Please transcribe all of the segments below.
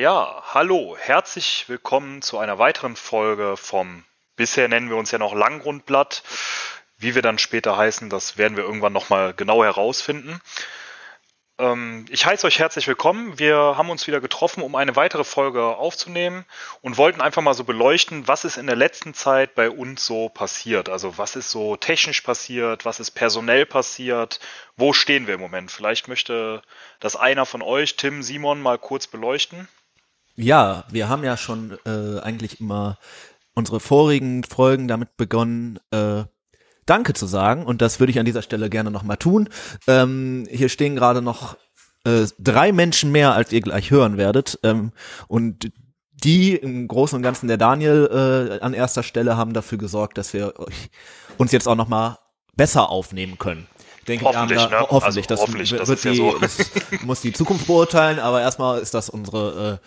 Ja, hallo, herzlich willkommen zu einer weiteren Folge vom, bisher nennen wir uns ja noch Langgrundblatt. Wie wir dann später heißen, das werden wir irgendwann nochmal genau herausfinden. Ähm, ich heiße euch herzlich willkommen. Wir haben uns wieder getroffen, um eine weitere Folge aufzunehmen und wollten einfach mal so beleuchten, was ist in der letzten Zeit bei uns so passiert. Also was ist so technisch passiert, was ist personell passiert, wo stehen wir im Moment. Vielleicht möchte das einer von euch, Tim, Simon, mal kurz beleuchten. Ja, wir haben ja schon äh, eigentlich immer unsere vorigen Folgen damit begonnen, äh, Danke zu sagen und das würde ich an dieser Stelle gerne nochmal tun. Ähm, hier stehen gerade noch äh, drei Menschen mehr, als ihr gleich hören werdet ähm, und die im Großen und Ganzen der Daniel äh, an erster Stelle haben dafür gesorgt, dass wir uns jetzt auch nochmal besser aufnehmen können. Ich denke, hoffentlich, da, ne? hoffentlich, also, das, hoffentlich, wird das, die, ja so. das muss die Zukunft beurteilen, aber erstmal ist das unsere äh,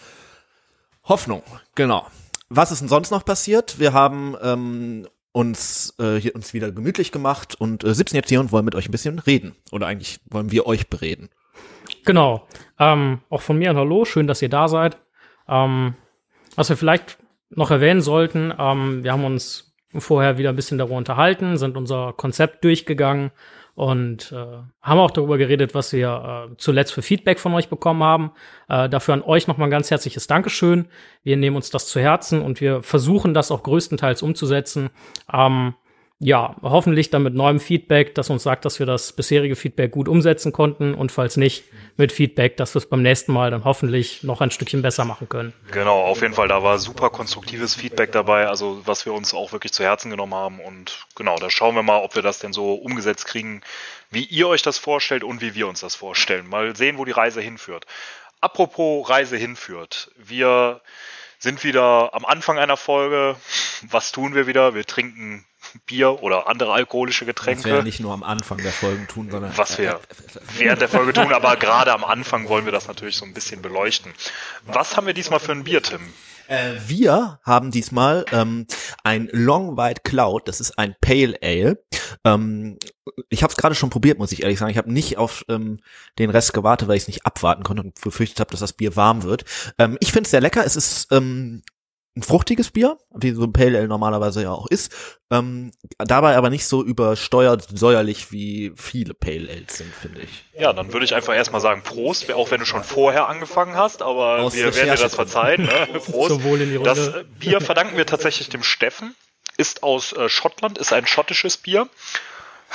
Hoffnung. Genau. Was ist denn sonst noch passiert? Wir haben ähm, uns äh, hier uns wieder gemütlich gemacht und äh, sitzen jetzt hier und wollen mit euch ein bisschen reden. Oder eigentlich wollen wir euch bereden. Genau. Ähm, auch von mir ein Hallo, schön, dass ihr da seid. Ähm, was wir vielleicht noch erwähnen sollten, ähm, wir haben uns vorher wieder ein bisschen darüber unterhalten, sind unser Konzept durchgegangen und äh, haben auch darüber geredet, was wir äh, zuletzt für Feedback von euch bekommen haben. Äh, dafür an euch nochmal ein ganz herzliches Dankeschön. Wir nehmen uns das zu Herzen und wir versuchen das auch größtenteils umzusetzen. Ähm, ja, hoffentlich dann mit neuem Feedback, das uns sagt, dass wir das bisherige Feedback gut umsetzen konnten und falls nicht, mit Feedback, dass wir es beim nächsten Mal dann hoffentlich noch ein Stückchen besser machen können. Genau, auf jeden Fall, da war super konstruktives Feedback dabei, also was wir uns auch wirklich zu Herzen genommen haben und genau, da schauen wir mal, ob wir das denn so umgesetzt kriegen, wie ihr euch das vorstellt und wie wir uns das vorstellen. Mal sehen, wo die Reise hinführt. Apropos Reise hinführt, wir sind wieder am Anfang einer Folge. Was tun wir wieder? Wir trinken Bier oder andere alkoholische Getränke. Was wir nicht nur am Anfang der Folgen tun, sondern. Was wir während der Folge tun, aber gerade am Anfang wollen wir das natürlich so ein bisschen beleuchten. Was haben wir diesmal für ein Bier, Tim? Äh, wir haben diesmal ähm, ein Long White Cloud, das ist ein Pale Ale. Ähm, ich habe es gerade schon probiert, muss ich ehrlich sagen. Ich habe nicht auf ähm, den Rest gewartet, weil ich es nicht abwarten konnte und befürchtet habe, dass das Bier warm wird. Ähm, ich finde es sehr lecker. Es ist ähm, ein fruchtiges Bier, wie so ein Pale Ale normalerweise ja auch ist, ähm, dabei aber nicht so übersteuert säuerlich wie viele Pale Ales sind, finde ich. Ja, dann würde ich einfach erstmal sagen Prost, auch wenn du schon vorher angefangen hast, aber Aus wir werden dir das verzeihen. Ne? Prost. Das Bier verdanken wir tatsächlich dem Steffen, ist aus äh, Schottland, ist ein schottisches Bier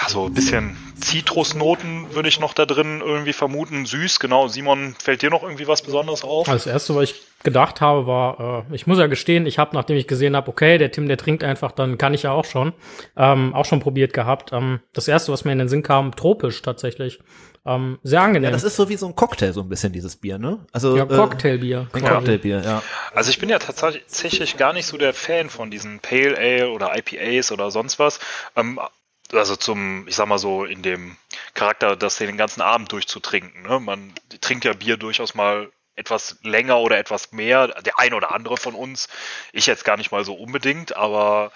so ein bisschen Zitrusnoten würde ich noch da drin irgendwie vermuten. Süß, genau. Simon, fällt dir noch irgendwie was Besonderes auf? Das erste, was ich gedacht habe, war, äh, ich muss ja gestehen, ich habe, nachdem ich gesehen habe, okay, der Tim, der trinkt einfach, dann kann ich ja auch schon. Ähm, auch schon probiert gehabt. Ähm, das erste, was mir in den Sinn kam, tropisch tatsächlich. Ähm, sehr angenehm. Ja, das ist so wie so ein Cocktail, so ein bisschen, dieses Bier, ne? Also, ja, Cocktailbier. Äh, Cocktailbier, ja. Also ich bin ja tatsächlich gar nicht so der Fan von diesen Pale Ale oder IPAs oder sonst was. Ähm, also zum, ich sag mal so, in dem Charakter, das den ganzen Abend durchzutrinken. Ne? Man trinkt ja Bier durchaus mal etwas länger oder etwas mehr, der ein oder andere von uns. Ich jetzt gar nicht mal so unbedingt, aber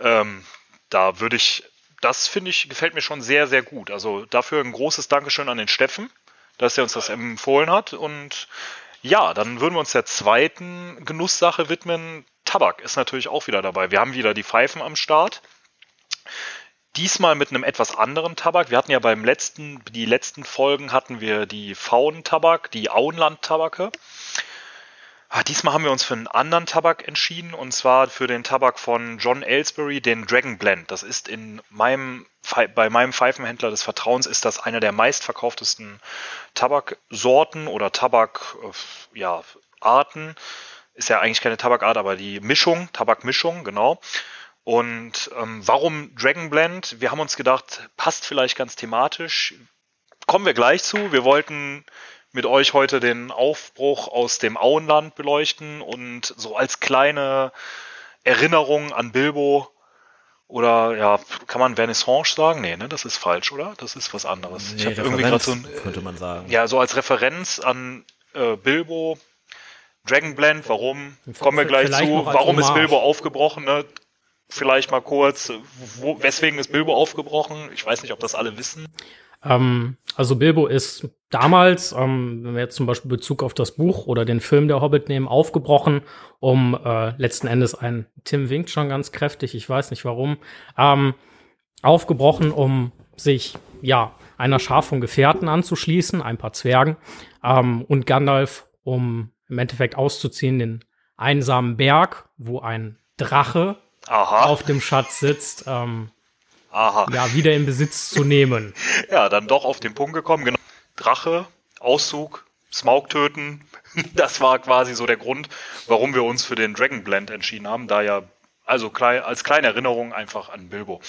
ähm, da würde ich, das finde ich, gefällt mir schon sehr, sehr gut. Also dafür ein großes Dankeschön an den Steffen, dass er uns das empfohlen hat. Und ja, dann würden wir uns der zweiten Genusssache widmen. Tabak ist natürlich auch wieder dabei. Wir haben wieder die Pfeifen am Start. Diesmal mit einem etwas anderen Tabak. Wir hatten ja beim letzten, die letzten Folgen hatten wir die Faun-Tabak, die Auenland-Tabake. Ah, diesmal haben wir uns für einen anderen Tabak entschieden und zwar für den Tabak von John Aylesbury, den Dragon Blend. Das ist in meinem, bei meinem Pfeifenhändler des Vertrauens ist das einer der meistverkauftesten Tabaksorten oder Tabakarten. Äh, ja, Ist ja eigentlich keine Tabakart, aber die Mischung, Tabakmischung, genau. Und ähm, warum Dragon Blend? Wir haben uns gedacht, passt vielleicht ganz thematisch. Kommen wir gleich zu. Wir wollten mit euch heute den Aufbruch aus dem Auenland beleuchten und so als kleine Erinnerung an Bilbo oder ja, kann man Vernissage sagen? Nee, ne, das ist falsch, oder? Das ist was anderes. Nee, ich habe irgendwie gerade so ein könnte man sagen. Ja, so als Referenz an äh, Bilbo Dragon Blend, warum? Kommen wir gleich zu. Warum ist Bilbo aufgebrochen? Ne? Vielleicht mal kurz, wo, weswegen ist Bilbo aufgebrochen? Ich weiß nicht, ob das alle wissen. Ähm, also Bilbo ist damals, ähm, wenn wir jetzt zum Beispiel Bezug auf das Buch oder den Film Der Hobbit nehmen, aufgebrochen, um äh, letzten Endes ein, Tim winkt schon ganz kräftig, ich weiß nicht warum, ähm, aufgebrochen, um sich, ja, einer Schar von Gefährten anzuschließen, ein paar Zwergen, ähm, und Gandalf, um im Endeffekt auszuziehen, den einsamen Berg, wo ein Drache Aha. auf dem Schatz sitzt, ähm, Aha. ja, wieder in Besitz zu nehmen. Ja, dann doch auf den Punkt gekommen. Genau. Drache, Auszug, Smaug töten. Das war quasi so der Grund, warum wir uns für den Dragon Blend entschieden haben. Da ja, also klein, als kleine Erinnerung einfach an Bilbo.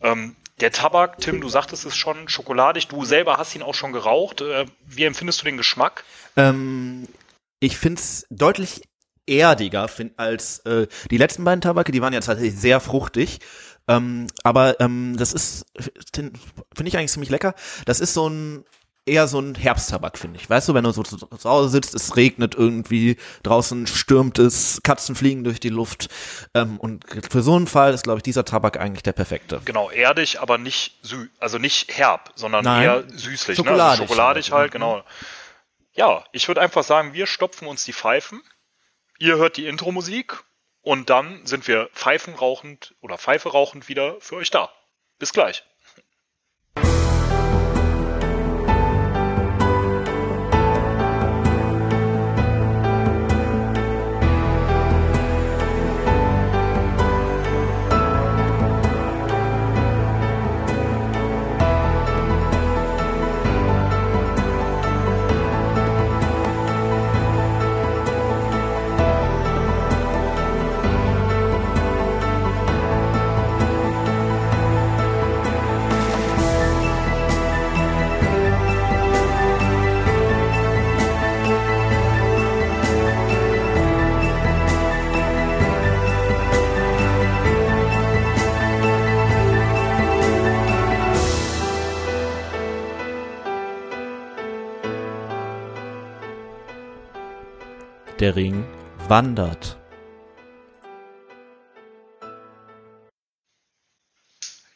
Ähm, der Tabak, Tim, du sagtest es schon, schokoladig. Du selber hast ihn auch schon geraucht. Äh, wie empfindest du den Geschmack? Ähm, ich find's deutlich erdiger find, als äh, die letzten beiden Tabake. Die waren ja tatsächlich sehr fruchtig. Ähm, aber ähm, das ist, finde ich eigentlich ziemlich lecker. Das ist so ein eher so ein Herbsttabak, finde ich. Weißt du, wenn du so zu, zu Hause sitzt, es regnet irgendwie, draußen stürmt es, Katzen fliegen durch die Luft. Ähm, und für so einen Fall ist, glaube ich, dieser Tabak eigentlich der perfekte. Genau, erdig, aber nicht sü also nicht herb, sondern Nein. eher süßlich. Schokoladig Ne? Also schokoladig halt, halt, genau. Ja, ich würde einfach sagen, wir stopfen uns die Pfeifen. Ihr hört die Intro-Musik und dann sind wir Pfeifen rauchend oder Pfeife rauchend wieder für euch da. Bis gleich. Der Ring wandert.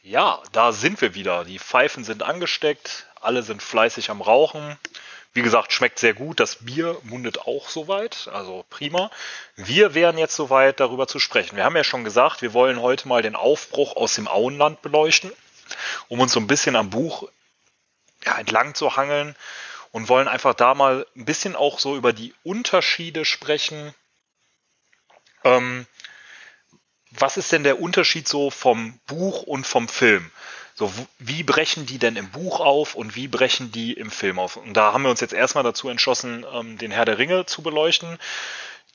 Ja, da sind wir wieder. Die Pfeifen sind angesteckt, alle sind fleißig am Rauchen. Wie gesagt, schmeckt sehr gut. Das Bier mundet auch soweit, also prima. Wir wären jetzt soweit, darüber zu sprechen. Wir haben ja schon gesagt, wir wollen heute mal den Aufbruch aus dem Auenland beleuchten, um uns so ein bisschen am Buch ja, entlang zu hangeln und wollen einfach da mal ein bisschen auch so über die Unterschiede sprechen. Ähm, was ist denn der Unterschied so vom Buch und vom Film? So, wie brechen die denn im Buch auf und wie brechen die im Film auf? Und da haben wir uns jetzt erstmal dazu entschlossen, ähm, den Herr der Ringe zu beleuchten.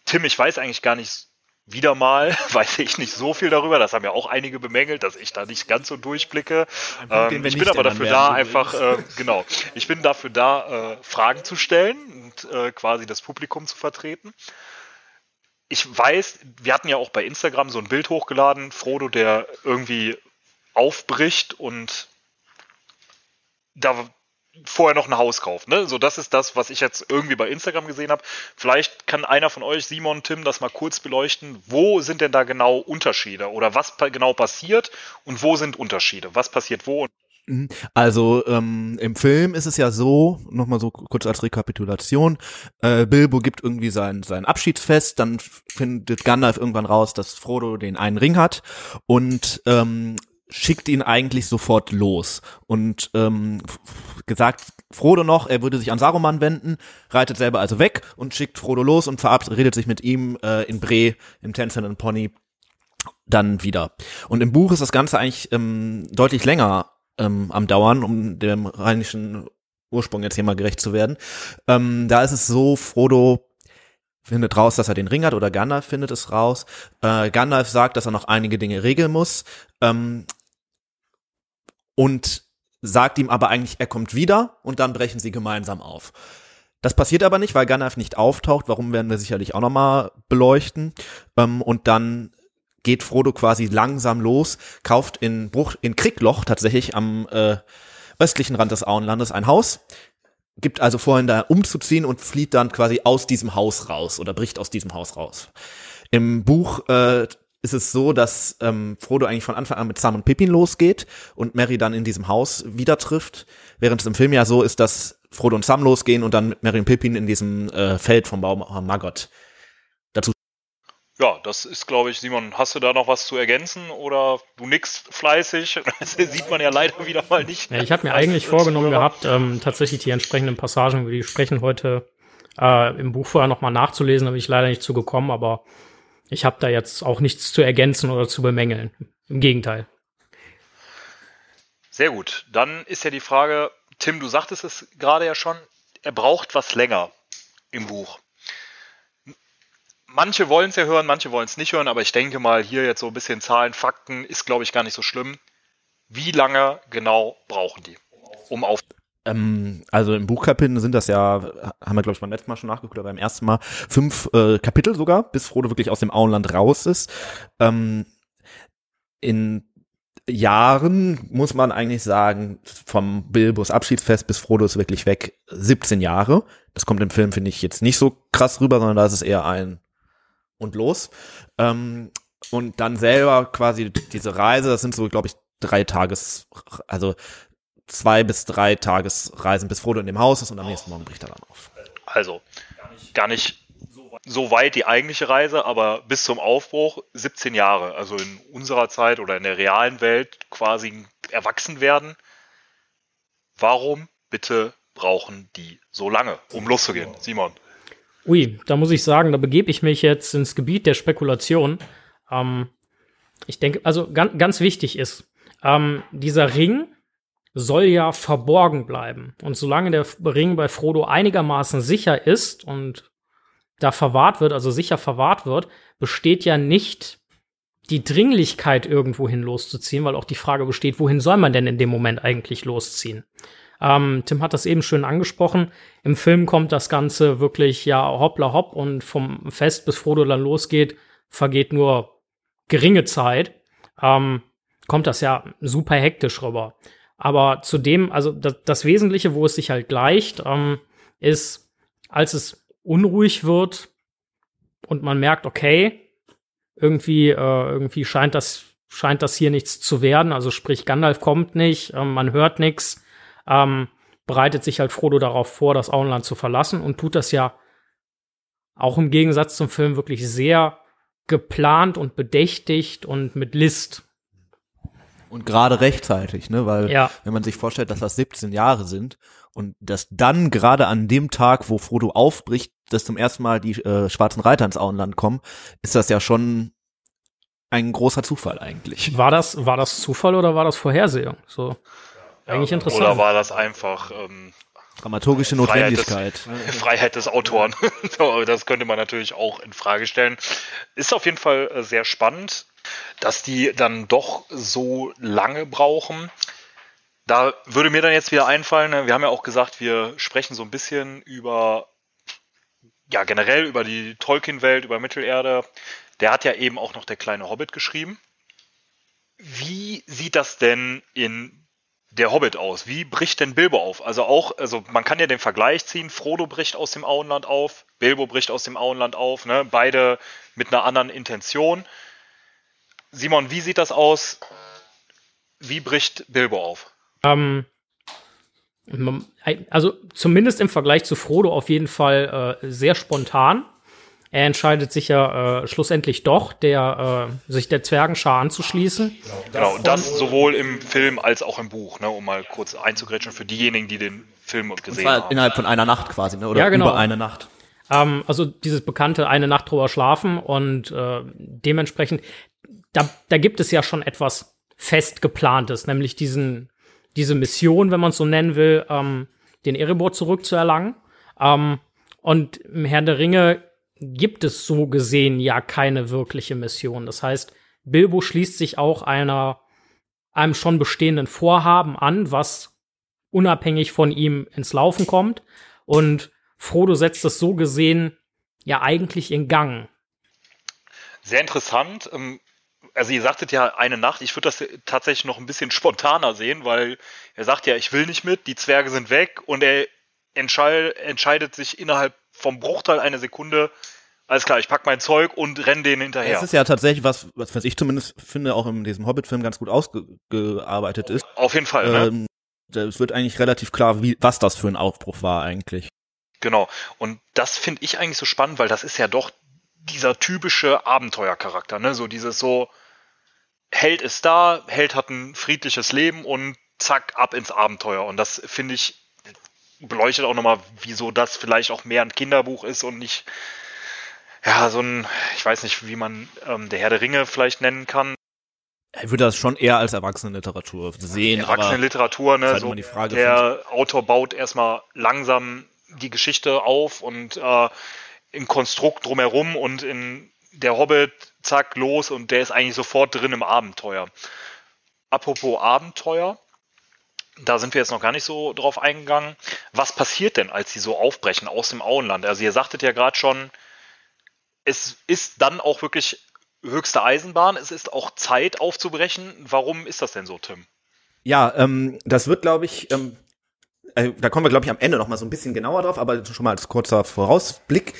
Tim, ich weiß eigentlich gar nicht, wieder mal weiß ich nicht so viel darüber. Das haben ja auch einige bemängelt, dass ich da nicht ganz so durchblicke. Punkt, Ähm, ich bin aber dafür da, einfach, äh, genau, ich bin dafür da, äh, Fragen zu stellen und äh, quasi das Publikum zu vertreten ich weiß, wir hatten ja auch bei Instagram so ein Bild hochgeladen, Frodo, der irgendwie aufbricht und da vorher noch ein Haus kauft. Ne? So, das ist das, was ich jetzt irgendwie bei Instagram gesehen habe. Vielleicht kann einer von euch, Simon, Tim, das mal kurz beleuchten. Wo sind denn da genau Unterschiede oder was genau passiert und wo sind Unterschiede? Was passiert wo? Mhm. Also ähm, im Film ist es ja so, nochmal so kurz als Rekapitulation, äh, Bilbo gibt irgendwie sein, sein Abschiedsfest, dann findet Gandalf irgendwann raus, dass Frodo den einen Ring hat und ähm, schickt ihn eigentlich sofort los und ähm, gesagt Frodo noch, er würde sich an Saruman wenden, reitet selber also weg und schickt Frodo los und verabredet sich mit ihm äh, in Bre im Tänzernden Pony dann wieder. Und im Buch ist das Ganze eigentlich ähm, deutlich länger ähm, am Dauern, um dem rheinischen Ursprung jetzt hier mal gerecht zu werden. Ähm, da ist es so, Frodo findet raus, dass er den Ring hat oder Gandalf findet es raus. Äh, Gandalf sagt, dass er noch einige Dinge regeln muss ähm, und sagt ihm aber eigentlich, er kommt wieder und dann brechen sie gemeinsam auf. Das passiert aber nicht, weil Gandalf nicht auftaucht. Warum werden wir sicherlich auch nochmal beleuchten. Ähm, und dann geht Frodo quasi langsam los, kauft in Bruch, in Kriegloch tatsächlich am äh, östlichen Rand des Auenlandes ein Haus, gibt also vorhin da umzuziehen und flieht dann quasi aus diesem Haus raus oder bricht aus diesem Haus raus. Im Buch äh, ist es so, dass ähm, Frodo eigentlich von Anfang an mit Sam und Pippin losgeht und Mary dann in diesem Haus wieder trifft, während es im Film ja so ist, dass Frodo und Sam losgehen und dann mit Mary und Pippin in diesem äh, Feld vom Baum Maggot dazu. Ja, das ist, glaube ich, Simon, hast du da noch was zu ergänzen oder du nix fleißig? Das sieht man ja leider wieder mal nicht. Ja, ich habe mir eigentlich vorgenommen gehabt, ähm, tatsächlich die entsprechenden Passagen, über die sprechen, heute äh, im Buch vorher nochmal nachzulesen, da bin ich leider nicht zugekommen, aber ich habe da jetzt auch nichts zu ergänzen oder zu bemängeln. Im Gegenteil. Sehr gut. Dann ist ja die Frage, Tim, du sagtest es gerade ja schon, er braucht was länger im Buch. Manche wollen es ja hören, manche wollen es nicht hören, aber ich denke mal, hier jetzt so ein bisschen Zahlen, Fakten ist, glaube ich, gar nicht so schlimm. Wie lange genau brauchen die, um auf ähm, also im Buchkapitel sind das ja, haben wir glaube ich beim letzten Mal schon nachgeguckt, aber beim ersten Mal fünf äh, Kapitel sogar, bis Frodo wirklich aus dem Auenland raus ist. Ähm, in Jahren muss man eigentlich sagen, vom Bilbos Abschiedsfest bis Frodo ist wirklich weg, 17 Jahre. Das kommt im Film, finde ich, jetzt nicht so krass rüber, sondern da ist es eher ein und los. Ähm, und dann selber quasi diese Reise, das sind so, glaube ich, drei Tages, also zwei bis drei Tagesreisen, bis Frodo in dem Haus ist und am nächsten Morgen bricht er dann auf. Also, gar nicht so weit die eigentliche Reise, aber bis zum Aufbruch 17 Jahre. Also in unserer Zeit oder in der realen Welt quasi erwachsen werden. Warum bitte brauchen die so lange, um loszugehen? Simon. Ui, da muss ich sagen, da begebe ich mich jetzt ins Gebiet der Spekulation. Ähm, ich denke, also ganz, ganz wichtig ist, ähm, dieser Ring soll ja verborgen bleiben. Und solange der Ring bei Frodo einigermaßen sicher ist und da verwahrt wird, also sicher verwahrt wird, besteht ja nicht die Dringlichkeit, irgendwohin loszuziehen, weil auch die Frage besteht, wohin soll man denn in dem Moment eigentlich losziehen? Ähm, Tim hat das eben schön angesprochen. Im Film kommt das Ganze wirklich ja hoppla hopp und vom Fest bis Frodo dann losgeht, vergeht nur geringe Zeit. Ähm, kommt das ja super hektisch rüber. Aber zudem, also das, das Wesentliche, wo es sich halt gleicht, ähm, ist, als es unruhig wird und man merkt, okay, irgendwie, äh, irgendwie scheint das, scheint das hier nichts zu werden. Also sprich, Gandalf kommt nicht, ähm, man hört nichts, ähm, bereitet sich halt Frodo darauf vor, das Auenland zu verlassen und tut das ja auch im Gegensatz zum Film wirklich sehr geplant und bedächtigt und mit List. Und gerade rechtzeitig, ne? Weil ja. wenn man sich vorstellt, dass das 17 Jahre sind und dass dann gerade an dem Tag, wo Frodo aufbricht, dass zum ersten Mal die äh, schwarzen Reiter ins Auenland kommen, ist das ja schon ein großer Zufall eigentlich. War das, war das Zufall oder war das Vorhersehung? So. Ja, eigentlich interessant. Oder war das einfach ähm, dramaturgische Notwendigkeit. Freiheit des, Freiheit des Autoren. das könnte man natürlich auch in Frage stellen. Ist auf jeden Fall äh, sehr spannend dass die dann doch so lange brauchen. Da würde mir dann jetzt wieder einfallen, ne, wir haben ja auch gesagt, wir sprechen so ein bisschen über, ja, generell über die Tolkien-Welt, über Mittelerde. Der hat ja eben auch noch der kleine Hobbit geschrieben. Wie sieht das denn in der Hobbit aus? Wie bricht denn Bilbo auf? Also auch, also man kann ja den Vergleich ziehen, Frodo bricht aus dem Auenland auf, Bilbo bricht aus dem Auenland auf, ne? beide mit einer anderen Intention. Simon, wie sieht das aus? Wie bricht Bilbo auf? Ähm, also zumindest im Vergleich zu Frodo auf jeden Fall äh, sehr spontan. Er entscheidet sich ja äh, schlussendlich doch, der, äh, sich der Zwergenschar anzuschließen. Genau, und das sowohl im Film als auch im Buch, ne, um mal kurz einzugrätschen für diejenigen, die den Film gesehen haben. Innerhalb von einer Nacht quasi, ne? oder ja, genau. über eine Nacht. Ähm, also dieses bekannte eine Nacht drüber schlafen und äh, dementsprechend, da, da gibt es ja schon etwas fest geplantes, nämlich diesen, diese Mission, wenn man es so nennen will, ähm, den Erebor zurückzuerlangen. Ähm, und im Herrn der Ringe gibt es so gesehen ja keine wirkliche Mission. Das heißt, Bilbo schließt sich auch einer, einem schon bestehenden Vorhaben an, was unabhängig von ihm ins Laufen kommt. Und Frodo setzt es so gesehen ja eigentlich in Gang. Sehr interessant. Ähm, also ihr sagtet ja eine Nacht, ich würde das tatsächlich noch ein bisschen spontaner sehen, weil er sagt ja, ich will nicht mit, die Zwerge sind weg und er entscheid, entscheidet sich innerhalb vom Bruchteil einer Sekunde, alles klar, ich pack mein Zeug und renn denen hinterher. Das ist ja tatsächlich was, was, was ich zumindest finde, auch in diesem Hobbit-Film ganz gut ausgearbeitet ist. Auf jeden Fall, ne? Ähm, es wird eigentlich relativ klar, wie, was das für ein Aufbruch war eigentlich. Genau. Und das finde ich eigentlich so spannend, weil das ist ja doch dieser typische Abenteuercharakter, ne? So dieses so, Held ist da, Held hat ein friedliches Leben und zack, ab ins Abenteuer. Und das finde ich beleuchtet auch nochmal, wieso das vielleicht auch mehr ein Kinderbuch ist und nicht, ja, so ein, ich weiß nicht, wie man ähm, der Herr der Ringe vielleicht nennen kann. Ich würde das schon eher als Erwachsenenliteratur sehen. Erwachsenenliteratur, ne? Halt So, Frage, der Autor baut erstmal langsam die Geschichte auf und äh, im Konstrukt drumherum und in der Hobbit, zack, los und der ist eigentlich sofort drin im Abenteuer. Apropos Abenteuer, da sind wir jetzt noch gar nicht so drauf eingegangen. Was passiert denn, als sie so aufbrechen aus dem Auenland? Also ihr sagtet ja gerade schon, es ist dann auch wirklich höchste Eisenbahn. Es ist auch Zeit aufzubrechen. Warum ist das denn so, Tim? Ja, ähm, das wird, glaube ich, ähm, äh, da kommen wir, glaube ich, am Ende noch mal so ein bisschen genauer drauf, aber schon mal als kurzer Vorausblick.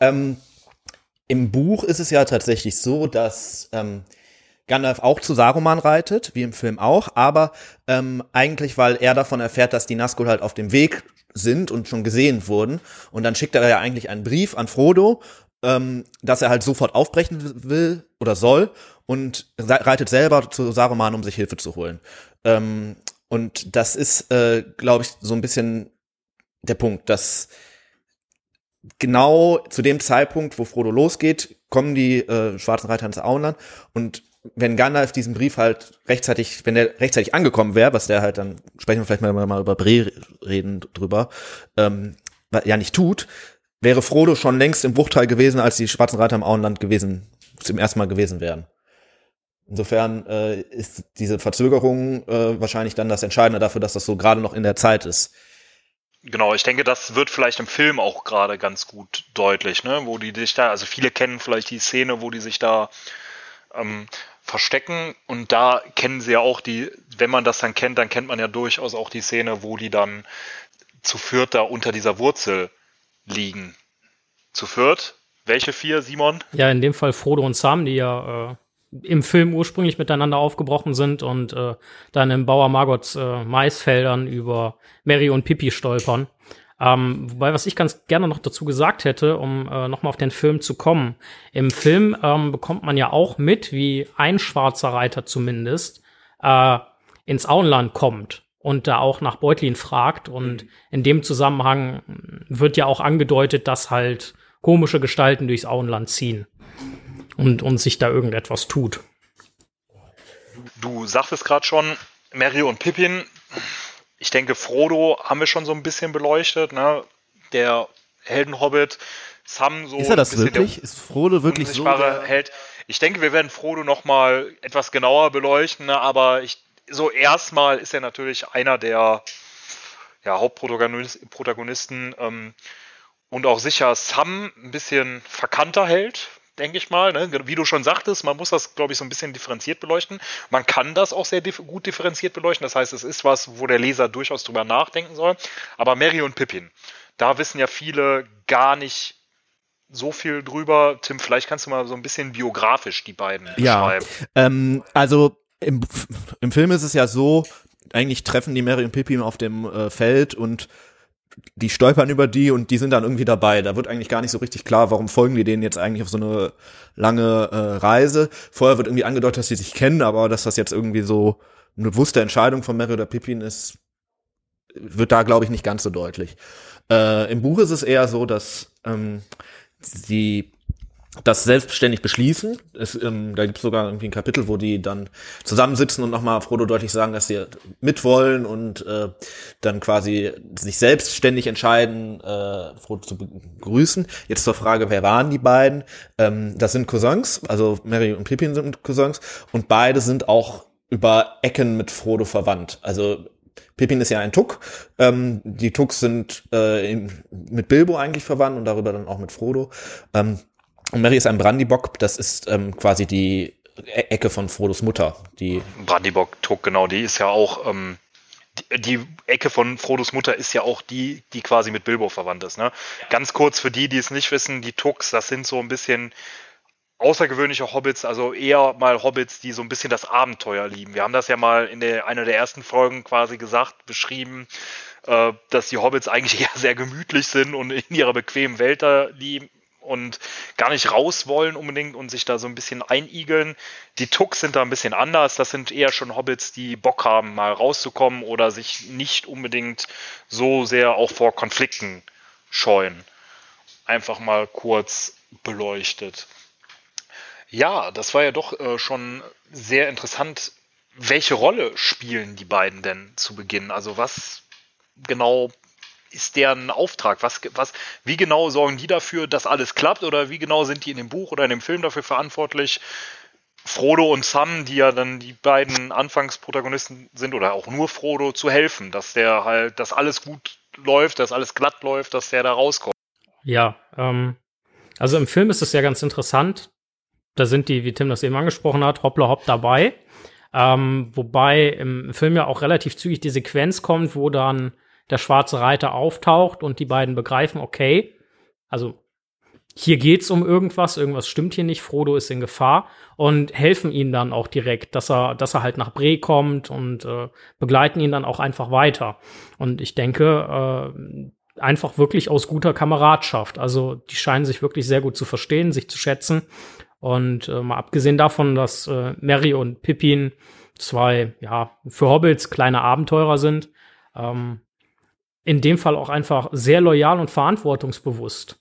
Ähm, Im Buch ist es ja tatsächlich so, dass ähm, Gandalf auch zu Saruman reitet, wie im Film auch, aber ähm, eigentlich, weil er davon erfährt, dass die Nazgul halt auf dem Weg sind und schon gesehen wurden. Und dann schickt er ja eigentlich einen Brief an Frodo, ähm, dass er halt sofort aufbrechen will oder soll und reitet selber zu Saruman, um sich Hilfe zu holen. Ähm, und das ist, äh, glaube ich, so ein bisschen der Punkt, dass genau zu dem Zeitpunkt, wo Frodo losgeht, kommen die äh, schwarzen Reiter ins Auenland und wenn Gandalf diesen Brief halt rechtzeitig, wenn der rechtzeitig angekommen wäre, was der halt dann, sprechen wir vielleicht mal, mal über Bre reden drüber, ähm, ja nicht tut, wäre Frodo schon längst im Bruchteil gewesen, als die schwarzen Reiter im Auenland gewesen, zum ersten Mal gewesen wären. Insofern äh, ist diese Verzögerung äh, wahrscheinlich dann das Entscheidende dafür, dass das so gerade noch in der Zeit ist. Genau, ich denke, das wird vielleicht im Film auch gerade ganz gut deutlich, ne? Wo die sich da, also viele kennen vielleicht die Szene, wo die sich da ähm, verstecken. Und da kennen sie ja auch die, wenn man das dann kennt, dann kennt man ja durchaus auch die Szene, wo die dann zu viert da unter dieser Wurzel liegen. Zu viert? Welche vier, Simon? Ja, in dem Fall Frodo und Sam, die ja äh, im Film ursprünglich miteinander aufgebrochen sind und äh, dann im Bauer Margots äh, Maisfeldern über Mary und Pippi stolpern. Ähm, wobei, was ich ganz gerne noch dazu gesagt hätte, um äh, nochmal auf den Film zu kommen. Im Film ähm, bekommt man ja auch mit, wie ein schwarzer Reiter zumindest äh, ins Auenland kommt und da auch nach Beutlin fragt. Und mhm. in dem Zusammenhang wird ja auch angedeutet, dass halt komische Gestalten durchs Auenland ziehen und, und sich da irgendetwas tut. Du sagtest gerade schon, Mary und Pippin ich denke, Frodo haben wir schon so ein bisschen beleuchtet, ne? Der Heldenhobbit, Sam so. Ist er das wirklich? Ist Frodo wirklich so? Der Held. Ich denke, wir werden Frodo noch mal etwas genauer beleuchten, ne? aber ich, so erstmal ist er natürlich einer der ja, Hauptprotagonisten ähm, und auch sicher Sam ein bisschen verkannter Held, denke ich mal. Ne? Wie du schon sagtest, man muss das, glaube ich, so ein bisschen differenziert beleuchten. Man kann das auch sehr dif gut differenziert beleuchten. Das heißt, es ist was, wo der Leser durchaus drüber nachdenken soll. Aber Mary und Pippin, da wissen ja viele gar nicht so viel drüber. Tim, vielleicht kannst du mal so ein bisschen biografisch die beiden ja, beschreiben. Ähm, also im, im Film ist es ja so, eigentlich treffen die Mary und Pippin auf dem äh, Feld und die stolpern über die und die sind dann irgendwie dabei. Da wird eigentlich gar nicht so richtig klar, warum folgen die denen jetzt eigentlich auf so eine lange äh, Reise. Vorher wird irgendwie angedeutet, dass die sich kennen, aber dass das jetzt irgendwie so eine bewusste Entscheidung von Mary oder Pippin ist, wird da, glaube ich, nicht ganz so deutlich. Äh, Im Buch ist es eher so, dass ähm, die das selbstständig beschließen. Es, ähm, da gibt es sogar irgendwie ein Kapitel, wo die dann zusammensitzen und nochmal Frodo deutlich sagen, dass sie mitwollen und äh, dann quasi sich selbstständig entscheiden, äh, Frodo zu begrüßen. Jetzt zur Frage, wer waren die beiden? Ähm, das sind Cousins, also Mary und Pippin sind Cousins und beide sind auch über Ecken mit Frodo verwandt. Also Pippin ist ja ein Tuck. Ähm, die Tucks sind äh, in, mit Bilbo eigentlich verwandt und darüber dann auch mit Frodo. Ähm, und Mary ist ein Brandybock, das ist ähm, quasi die e Ecke von Frodos Mutter. Die Brandybock Tuck, genau, die ist ja auch ähm, die, die Ecke von Frodos Mutter ist ja auch die, die quasi mit Bilbo verwandt ist. Ne? Ganz kurz für die, die es nicht wissen, die Tux, das sind so ein bisschen außergewöhnliche Hobbits, also eher mal Hobbits, die so ein bisschen das Abenteuer lieben. Wir haben das ja mal in der, einer der ersten Folgen quasi gesagt, beschrieben, äh, dass die Hobbits eigentlich eher sehr gemütlich sind und in ihrer bequemen Welt da lieben und gar nicht raus wollen unbedingt und sich da so ein bisschen einigeln. Die Tux sind da ein bisschen anders. Das sind eher schon Hobbits, die Bock haben, mal rauszukommen oder sich nicht unbedingt so sehr auch vor Konflikten scheuen. Einfach mal kurz beleuchtet. Ja, das war ja doch äh, schon sehr interessant. Welche Rolle spielen die beiden denn zu Beginn? Also was genau ist deren Auftrag? Was, was, wie genau sorgen die dafür, dass alles klappt? Oder wie genau sind die in dem Buch oder in dem Film dafür verantwortlich? Frodo und Sam, die ja dann die beiden Anfangsprotagonisten sind, oder auch nur Frodo, zu helfen, dass der halt, dass alles gut läuft, dass alles glatt läuft, dass der da rauskommt. Ja, ähm, also im Film ist es ja ganz interessant. Da sind die, wie Tim das eben angesprochen hat, hoppla hopp dabei. Ähm, wobei im Film ja auch relativ zügig die Sequenz kommt, wo dann der schwarze Reiter auftaucht und die beiden begreifen, okay, also hier geht's um irgendwas, irgendwas stimmt hier nicht, Frodo ist in Gefahr und helfen ihm dann auch direkt, dass er, dass er halt nach Bre kommt und äh, begleiten ihn dann auch einfach weiter. Und ich denke, äh, einfach wirklich aus guter Kameradschaft. Also die scheinen sich wirklich sehr gut zu verstehen, sich zu schätzen. Und äh, mal abgesehen davon, dass äh, Mary und Pippin zwei, ja, für Hobbits kleine Abenteurer sind, ähm, in dem Fall auch einfach sehr loyal und verantwortungsbewusst.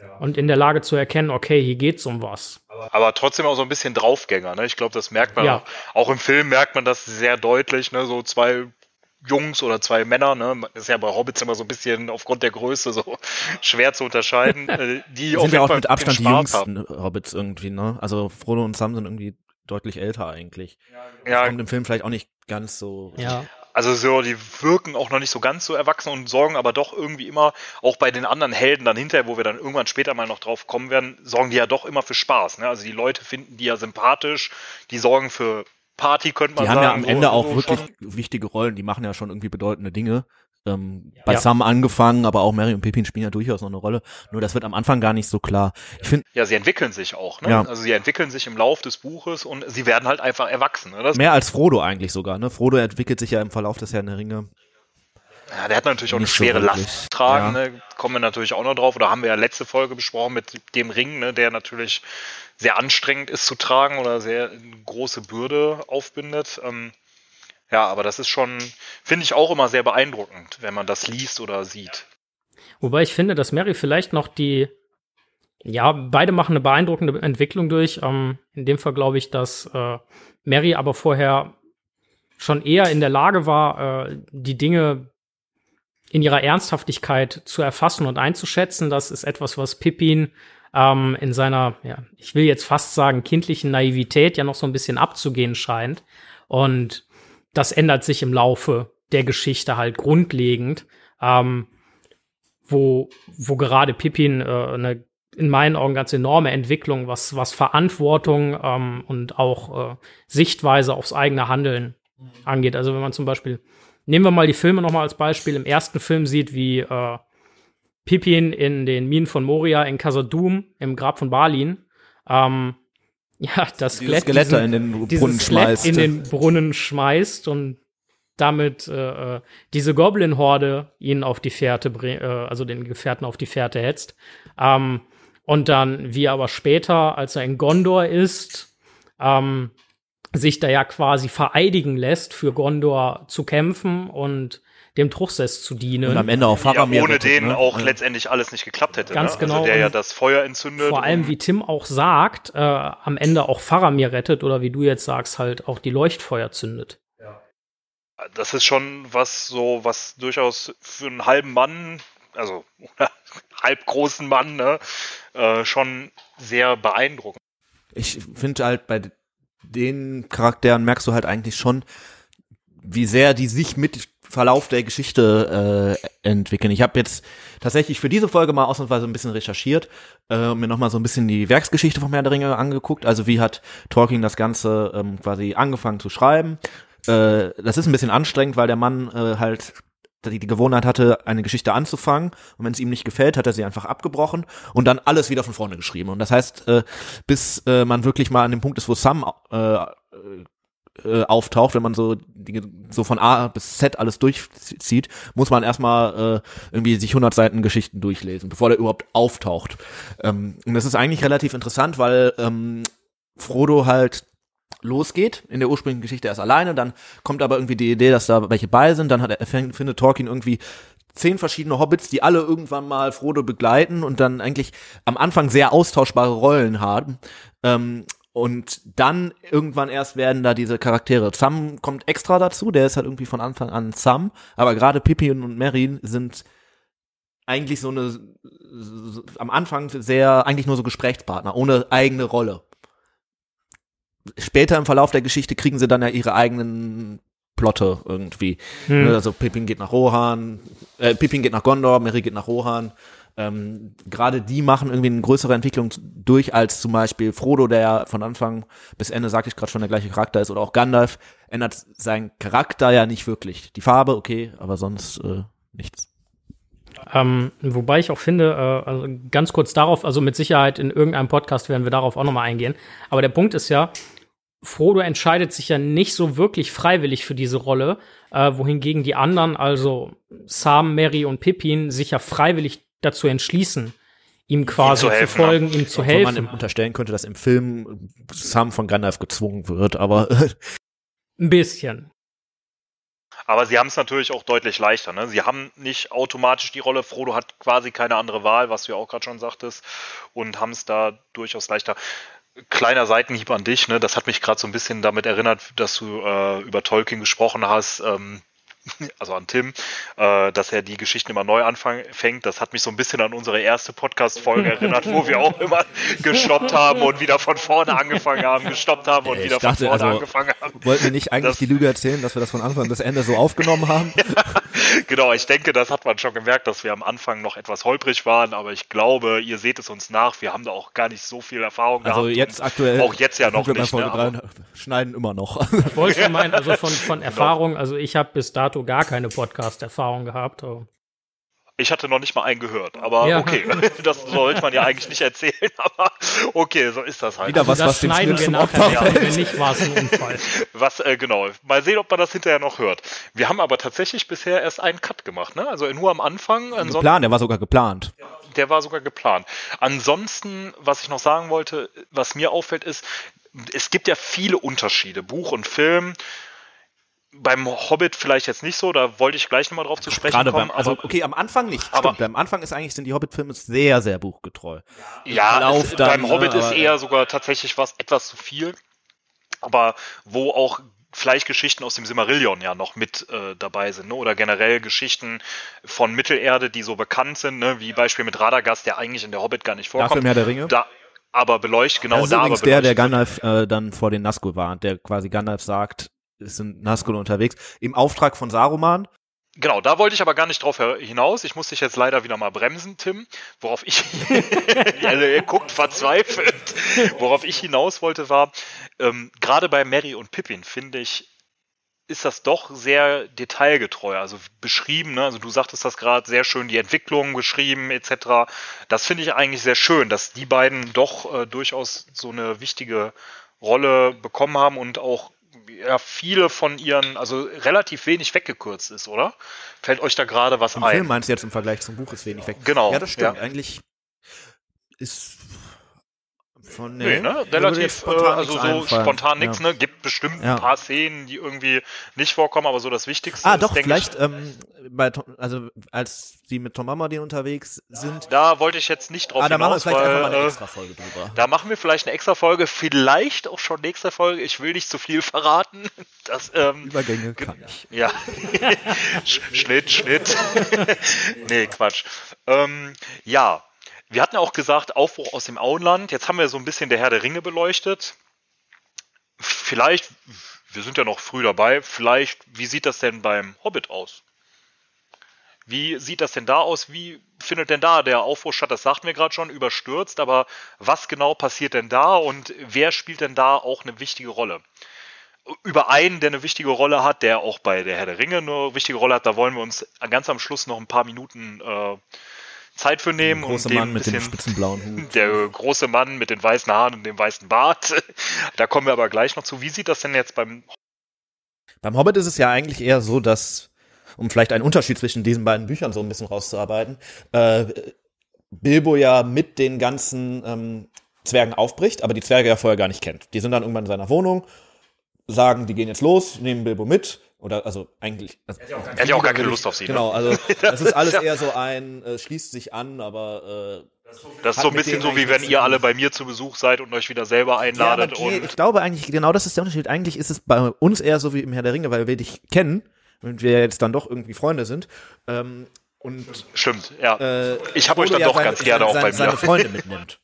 Ja. Und in der Lage zu erkennen, okay, hier geht's um was. Aber trotzdem auch so ein bisschen Draufgänger, ne? Ich glaube, das merkt man ja. auch, auch im Film merkt man das sehr deutlich, ne? So zwei Jungs oder zwei Männer, ne? Ist ja bei Hobbits immer so ein bisschen aufgrund der Größe so schwer zu unterscheiden. Äh, die sind ja auch mit Abstand die jüngsten haben. Hobbits irgendwie, ne? Also Frodo und Sam sind irgendwie deutlich älter eigentlich. Ja, genau. Das kommt im Film vielleicht auch nicht ganz so. Ja. Also so, die wirken auch noch nicht so ganz so erwachsen und sorgen aber doch irgendwie immer, auch bei den anderen Helden dann hinterher, wo wir dann irgendwann später mal noch drauf kommen werden, sorgen die ja doch immer für Spaß. Ne? Also die Leute finden die ja sympathisch, die sorgen für Party, könnte man die sagen. Die haben ja am Ende so auch wirklich schon. wichtige Rollen, die machen ja schon irgendwie bedeutende Dinge. Ähm, bei ja. Sam angefangen, aber auch Mary und Pippin spielen ja durchaus noch eine Rolle. Nur das wird am Anfang gar nicht so klar. Ich finde. Ja, sie entwickeln sich auch. Ne? Ja. Also sie entwickeln sich im Lauf des Buches und sie werden halt einfach erwachsen. Ne? Mehr als Frodo eigentlich sogar. Ne? Frodo entwickelt sich ja im Verlauf des Herrn der Ringe. Ja, der hat natürlich auch eine schwere so Last tragen. Ja. Ne? Kommen wir natürlich auch noch drauf. Oder haben wir ja letzte Folge besprochen mit dem Ring, ne? der natürlich sehr anstrengend ist zu tragen oder sehr große Bürde aufbindet. Ähm, ja, aber das ist schon, finde ich auch immer sehr beeindruckend, wenn man das liest oder sieht. Wobei ich finde, dass Mary vielleicht noch die, ja, beide machen eine beeindruckende Entwicklung durch. Ähm, in dem Fall glaube ich, dass äh, Mary aber vorher schon eher in der Lage war, äh, die Dinge in ihrer Ernsthaftigkeit zu erfassen und einzuschätzen. Das ist etwas, was Pippin ähm, in seiner, ja, ich will jetzt fast sagen, kindlichen Naivität ja noch so ein bisschen abzugehen scheint. Und das ändert sich im Laufe der Geschichte halt grundlegend, ähm, wo, wo gerade Pippin äh, eine in meinen Augen ganz enorme Entwicklung, was, was Verantwortung ähm, und auch äh, Sichtweise aufs eigene Handeln angeht. Also wenn man zum Beispiel, nehmen wir mal die Filme nochmal als Beispiel, im ersten Film sieht, wie äh, Pippin in den Minen von Moria in Khazad-dûm im Grab von Balin ähm, ja, das Skelett, Skelett diesen, in den Brunnen schmeißt. in den Brunnen schmeißt und damit äh, äh, diese Goblin-Horde ihn auf die Fährte, äh, also den Gefährten auf die Fährte hetzt. Ähm, und dann, wie aber später, als er in Gondor ist, ähm, sich da ja quasi vereidigen lässt, für Gondor zu kämpfen und dem Truchsess zu dienen. Und am Ende auch Faramir. Ja, ohne den ne? auch ja. letztendlich alles nicht geklappt hätte. Ganz ne? genau. Also der ja das Feuer entzündet. Vor allem, wie Tim auch sagt, äh, am Ende auch Faramir rettet oder wie du jetzt sagst, halt auch die Leuchtfeuer zündet. Ja. Das ist schon was so, was durchaus für einen halben Mann, also halb großen Mann, ne, äh, schon sehr beeindruckend. Ich finde halt bei den Charakteren merkst du halt eigentlich schon, wie sehr die sich mit Verlauf der Geschichte äh, entwickeln. Ich habe jetzt tatsächlich für diese Folge mal ausnahmsweise ein bisschen recherchiert, äh, mir nochmal so ein bisschen die Werksgeschichte von Herr der Ringe angeguckt. Also wie hat Tolkien das Ganze ähm, quasi angefangen zu schreiben. äh, das ist ein bisschen anstrengend, weil der Mann äh, halt die, die Gewohnheit hatte, eine Geschichte anzufangen und wenn es ihm nicht gefällt, hat er sie einfach abgebrochen und dann alles wieder von vorne geschrieben. Und das heißt, äh, bis äh, man wirklich mal an dem Punkt ist, wo Sam äh, äh, auftaucht, wenn man so die, so von A bis Z alles durchzieht, muss man erstmal äh, irgendwie sich 100 Seiten Geschichten durchlesen, bevor der überhaupt auftaucht. Ähm, und das ist eigentlich relativ interessant, weil ähm, Frodo halt losgeht. In der ursprünglichen Geschichte erst alleine, dann kommt aber irgendwie die Idee, dass da welche bei sind, dann hat er, findet Tolkien irgendwie zehn verschiedene Hobbits, die alle irgendwann mal Frodo begleiten und dann eigentlich am Anfang sehr austauschbare Rollen haben. Ähm, und dann irgendwann erst werden da diese Charaktere. Sam kommt extra dazu, der ist halt irgendwie von Anfang an Sam, aber gerade Pippin und Merry sind eigentlich so eine so, am Anfang sehr eigentlich nur so Gesprächspartner ohne eigene Rolle. Später im Verlauf der Geschichte kriegen sie dann ja ihre eigenen Plotte irgendwie. Hm. Also Pippin geht nach Rohan, äh, Pippin geht nach Gondor, Merry geht nach Rohan ähm, gerade die machen irgendwie eine größere Entwicklung durch als zum Beispiel Frodo, der ja von Anfang bis Ende, sagte ich gerade schon, der gleiche Charakter ist, oder auch Gandalf, ändert seinen Charakter ja nicht wirklich. Die Farbe, okay, aber sonst äh, nichts. Ähm, wobei ich auch finde, äh, also ganz kurz darauf, also mit Sicherheit in irgendeinem Podcast werden wir darauf auch nochmal eingehen. Aber der Punkt ist ja, Frodo entscheidet sich ja nicht so wirklich freiwillig für diese Rolle, äh, wohingegen die anderen, also Sam, Mary und Pippin, sich ja freiwillig dazu entschließen, ihm quasi ihm zu, helfen, zu, folgen, ja. ihm zu Obwohl helfen. man unterstellen könnte, dass im Film Sam von Gandalf gezwungen wird, aber ein bisschen. Aber sie haben es natürlich auch deutlich leichter. Ne? Sie haben nicht automatisch die Rolle. Frodo hat quasi keine andere Wahl, was du ja auch gerade schon sagtest, und haben es da durchaus leichter. Kleiner Seitenhieb an dich, ne? Das hat mich gerade so ein bisschen damit erinnert, dass du äh, über Tolkien gesprochen hast. Ähm, also an Tim, äh, dass er die Geschichten immer neu anfängt. Das hat mich so ein bisschen an unsere erste Podcast-Folge erinnert, wo wir auch immer gestoppt haben und wieder von vorne angefangen haben, gestoppt haben und ich wieder dachte, von vorne also, angefangen haben. Wollten wir nicht eigentlich das, die Lüge erzählen, dass wir das von Anfang bis Ende so aufgenommen haben? ja, genau, ich denke, das hat man schon gemerkt, dass wir am Anfang noch etwas holprig waren, aber ich glaube, ihr seht es uns nach. Wir haben da auch gar nicht so viel Erfahrung also gehabt. Also jetzt aktuell. Auch jetzt ja noch nicht. Ne, schneiden immer noch. Ich wollte meinen, also von, von genau. Erfahrung, also ich habe bis dato gar keine Podcast-Erfahrung gehabt. Aber. Ich hatte noch nicht mal einen gehört, aber ja. okay, das sollte man ja eigentlich nicht erzählen, aber okay, so ist das halt. Wieder was, also das was schneiden wir nachher, ja. wenn nicht war es ein Unfall. Was, äh, genau, mal sehen, ob man das hinterher noch hört. Wir haben aber tatsächlich bisher erst einen Cut gemacht, ne? Also nur am Anfang. Geplant, der war sogar geplant. Der war sogar geplant. Ansonsten, was ich noch sagen wollte, was mir auffällt, ist, es gibt ja viele Unterschiede, Buch und Film beim Hobbit vielleicht jetzt nicht so, da wollte ich gleich nochmal drauf zu sprechen Gerade kommen. Beim, also okay, am Anfang nicht. Aber stimmt. beim Anfang ist eigentlich sind die Hobbit-Filme sehr, sehr buchgetreu. Ja, es, dann, beim Hobbit ne, ist eher sogar tatsächlich was etwas zu viel. Aber wo auch vielleicht Geschichten aus dem Simmerillion ja noch mit äh, dabei sind, ne? oder generell Geschichten von Mittelerde, die so bekannt sind, ne? wie Beispiel mit Radagast, der eigentlich in der Hobbit gar nicht vorkommt. Dafür mehr der Ringe. Da, aber beleuchtet, genau das ist da übrigens der, der Gandalf äh, dann vor den Nazgul warnt, der quasi Gandalf sagt, sind Nazgul unterwegs, im Auftrag von Saruman. Genau, da wollte ich aber gar nicht drauf hinaus. Ich muss dich jetzt leider wieder mal bremsen, Tim. Worauf ich, also er guckt verzweifelt. Worauf ich hinaus wollte war, ähm, gerade bei Mary und Pippin finde ich, ist das doch sehr detailgetreu, also beschrieben. Ne? Also du sagtest das gerade sehr schön, die Entwicklung beschrieben etc. Das finde ich eigentlich sehr schön, dass die beiden doch äh, durchaus so eine wichtige Rolle bekommen haben und auch ja viele von ihren, also relativ wenig weggekürzt ist, oder? Fällt euch da gerade was Im ein? Film meinst du jetzt im Vergleich zum Buch ist wenig weg. Genau. Ja, das stimmt. Ja. Eigentlich ist von, nee, nee ne? Relativ, äh, also so einfallen. spontan nichts, ja. ne? Gibt bestimmt ja. ein paar Szenen, die irgendwie nicht vorkommen, aber so das Wichtigste ah, ist, doch, vielleicht, ich, ähm, bei, also als die mit Tom Amadin unterwegs sind. Da wollte ich jetzt nicht drauf ah, da hinaus, machen wir vielleicht weil, einfach mal eine äh, extra Folge drüber. Da machen wir vielleicht eine extra Folge, vielleicht auch schon nächste Folge. Ich will nicht zu viel verraten. Das, ähm, Übergänge kann ich. Ja. Schnitt, Schnitt. nee, Quatsch. Ähm, ja, wir hatten auch gesagt, Aufbruch aus dem Auenland. Jetzt haben wir so ein bisschen der Herr der Ringe beleuchtet. Vielleicht, wir sind ja noch früh dabei, vielleicht, wie sieht das denn beim Hobbit aus? Wie sieht das denn da aus? Wie findet denn da der Aufbruch statt? Das sagten wir gerade schon, überstürzt, aber was genau passiert denn da und wer spielt denn da auch eine wichtige Rolle? über einen, der eine wichtige Rolle hat, der auch bei der Herr der Ringe eine wichtige Rolle hat. Da wollen wir uns ganz am Schluss noch ein paar Minuten äh, Zeit für nehmen. Der große und Mann mit dem spitzen blauen Hut. Der große Mann mit den weißen Haaren und dem weißen Bart. Da kommen wir aber gleich noch zu. Wie sieht das denn jetzt beim Beim Hobbit ist es ja eigentlich eher so, dass, um vielleicht einen Unterschied zwischen diesen beiden Büchern so ein bisschen rauszuarbeiten, äh, Bilbo ja mit den ganzen ähm, Zwergen aufbricht, aber die Zwerge ja vorher gar nicht kennt. Die sind dann irgendwann in seiner Wohnung, sagen, die gehen jetzt los, nehmen Bilbo mit. Oder also eigentlich. Also, er hat ja auch gar keine Lust auf sie. Genau, also das ist alles eher so ein, äh, schließt sich an, aber äh, das ist so ein bisschen so, wie wenn ihr alle bei mir zu Besuch seid und euch wieder selber einladet. Ja, ich glaube eigentlich, genau das ist der Unterschied. Eigentlich ist es bei uns eher so wie im Herr der Ringe, weil wir dich kennen und wir jetzt dann doch irgendwie Freunde sind. Ähm, und Stimmt, ja. äh, ich habe euch dann ja doch seine- ganz gerne seine, auch bei seine mir. Freunde mitnimmt.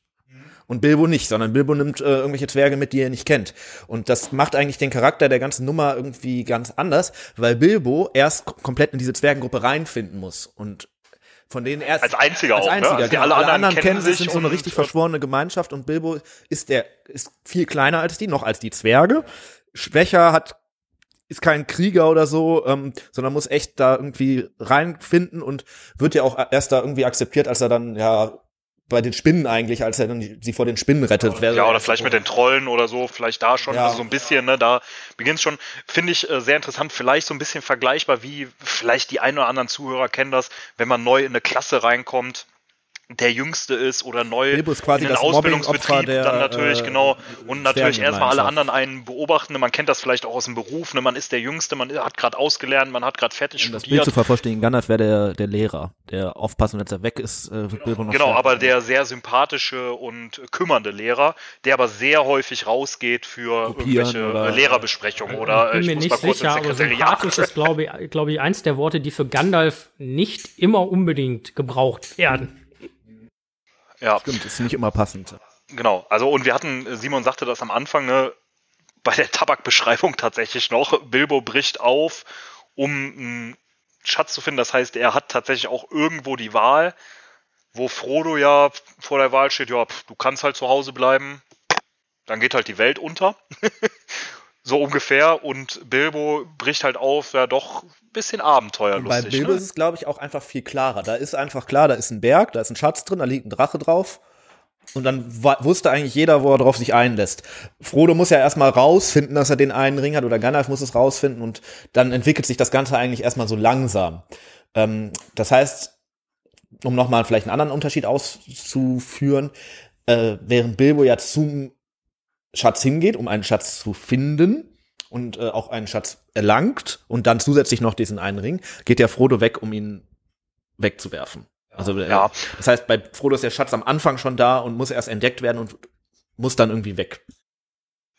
Und Bilbo nicht, sondern Bilbo nimmt äh, irgendwelche Zwerge mit, die er nicht kennt. Und das macht eigentlich den Charakter der ganzen Nummer irgendwie ganz anders, weil Bilbo erst kom- komplett in diese Zwergengruppe reinfinden muss. Und von denen erst Als einziger als auch, ne? einziger, Also die genau. alle alle anderen anderen kennen sich, sind so eine richtig verschworene Gemeinschaft und Bilbo ist der ist viel kleiner als die, noch als die Zwerge, schwächer, hat ist kein Krieger oder so, ähm, sondern muss echt da irgendwie reinfinden und wird ja auch erst da irgendwie akzeptiert, als er dann ja bei den Spinnen eigentlich, als er dann sie vor den Spinnen rettet. Wäre Ja, oder vielleicht mit den Trollen oder so, vielleicht da schon, Ja. also so ein bisschen, ne, da beginnt schon, finde ich äh, sehr interessant, vielleicht so ein bisschen vergleichbar, wie vielleicht die ein oder anderen Zuhörer kennen das, wenn man neu in eine Klasse reinkommt, der Jüngste ist oder neu Bilbo ist quasi in den das Ausbildungsbetrieb, der, dann natürlich, äh, genau, und natürlich erstmal alle anderen einen beobachten, man kennt das vielleicht auch aus dem Beruf, ne, man ist der Jüngste, man hat gerade ausgelernt, man hat gerade fertig um das Bild studiert, zu vervollständigen, Gandalf wäre der, der Lehrer, der aufpassen, wenn er weg ist, äh, wird Bilbo noch Genau, stärker. aber der sehr sympathische und kümmernde Lehrer, der aber sehr häufig rausgeht für Kopieren irgendwelche oder- äh, Lehrerbesprechungen oder ich bin mir nicht sicher, aber sympathisch ist, glaube ich, glaube ich, eins der Worte, die für Gandalf nicht immer unbedingt gebraucht werden. Ja, Stimmt, ist nicht immer passend. genau. Also und wir hatten, Simon sagte das am Anfang, ne, bei der Tabakbeschreibung tatsächlich noch, Bilbo bricht auf, um einen Schatz zu finden. Das heißt, er hat tatsächlich auch irgendwo die Wahl, wo Frodo ja vor der Wahl steht, ja, pf, du kannst halt zu Hause bleiben, dann geht halt die Welt unter. so ungefähr. Und Bilbo bricht halt auf, ja doch ein bisschen Und bei abenteuerlustig. Bilbo Ne? ist es, glaube ich, auch einfach viel klarer. Da ist einfach klar, da ist ein Berg, da ist ein Schatz drin, da liegt ein Drache drauf. Und dann wusste eigentlich jeder, wo er drauf sich einlässt. Frodo muss ja erstmal rausfinden, dass er den einen Ring hat, oder Gandalf muss es rausfinden, und dann entwickelt sich das Ganze eigentlich erstmal so langsam. Ähm, das heißt, um nochmal vielleicht einen anderen Unterschied auszuführen, äh, während Bilbo ja zum Schatz hingeht, um einen Schatz zu finden und äh, auch einen Schatz erlangt und dann zusätzlich noch diesen einen Ring, geht ja Frodo weg, um ihn wegzuwerfen. Also äh, Ja. das heißt, bei Frodo ist der Schatz am Anfang schon da und muss erst entdeckt werden und muss dann irgendwie weg.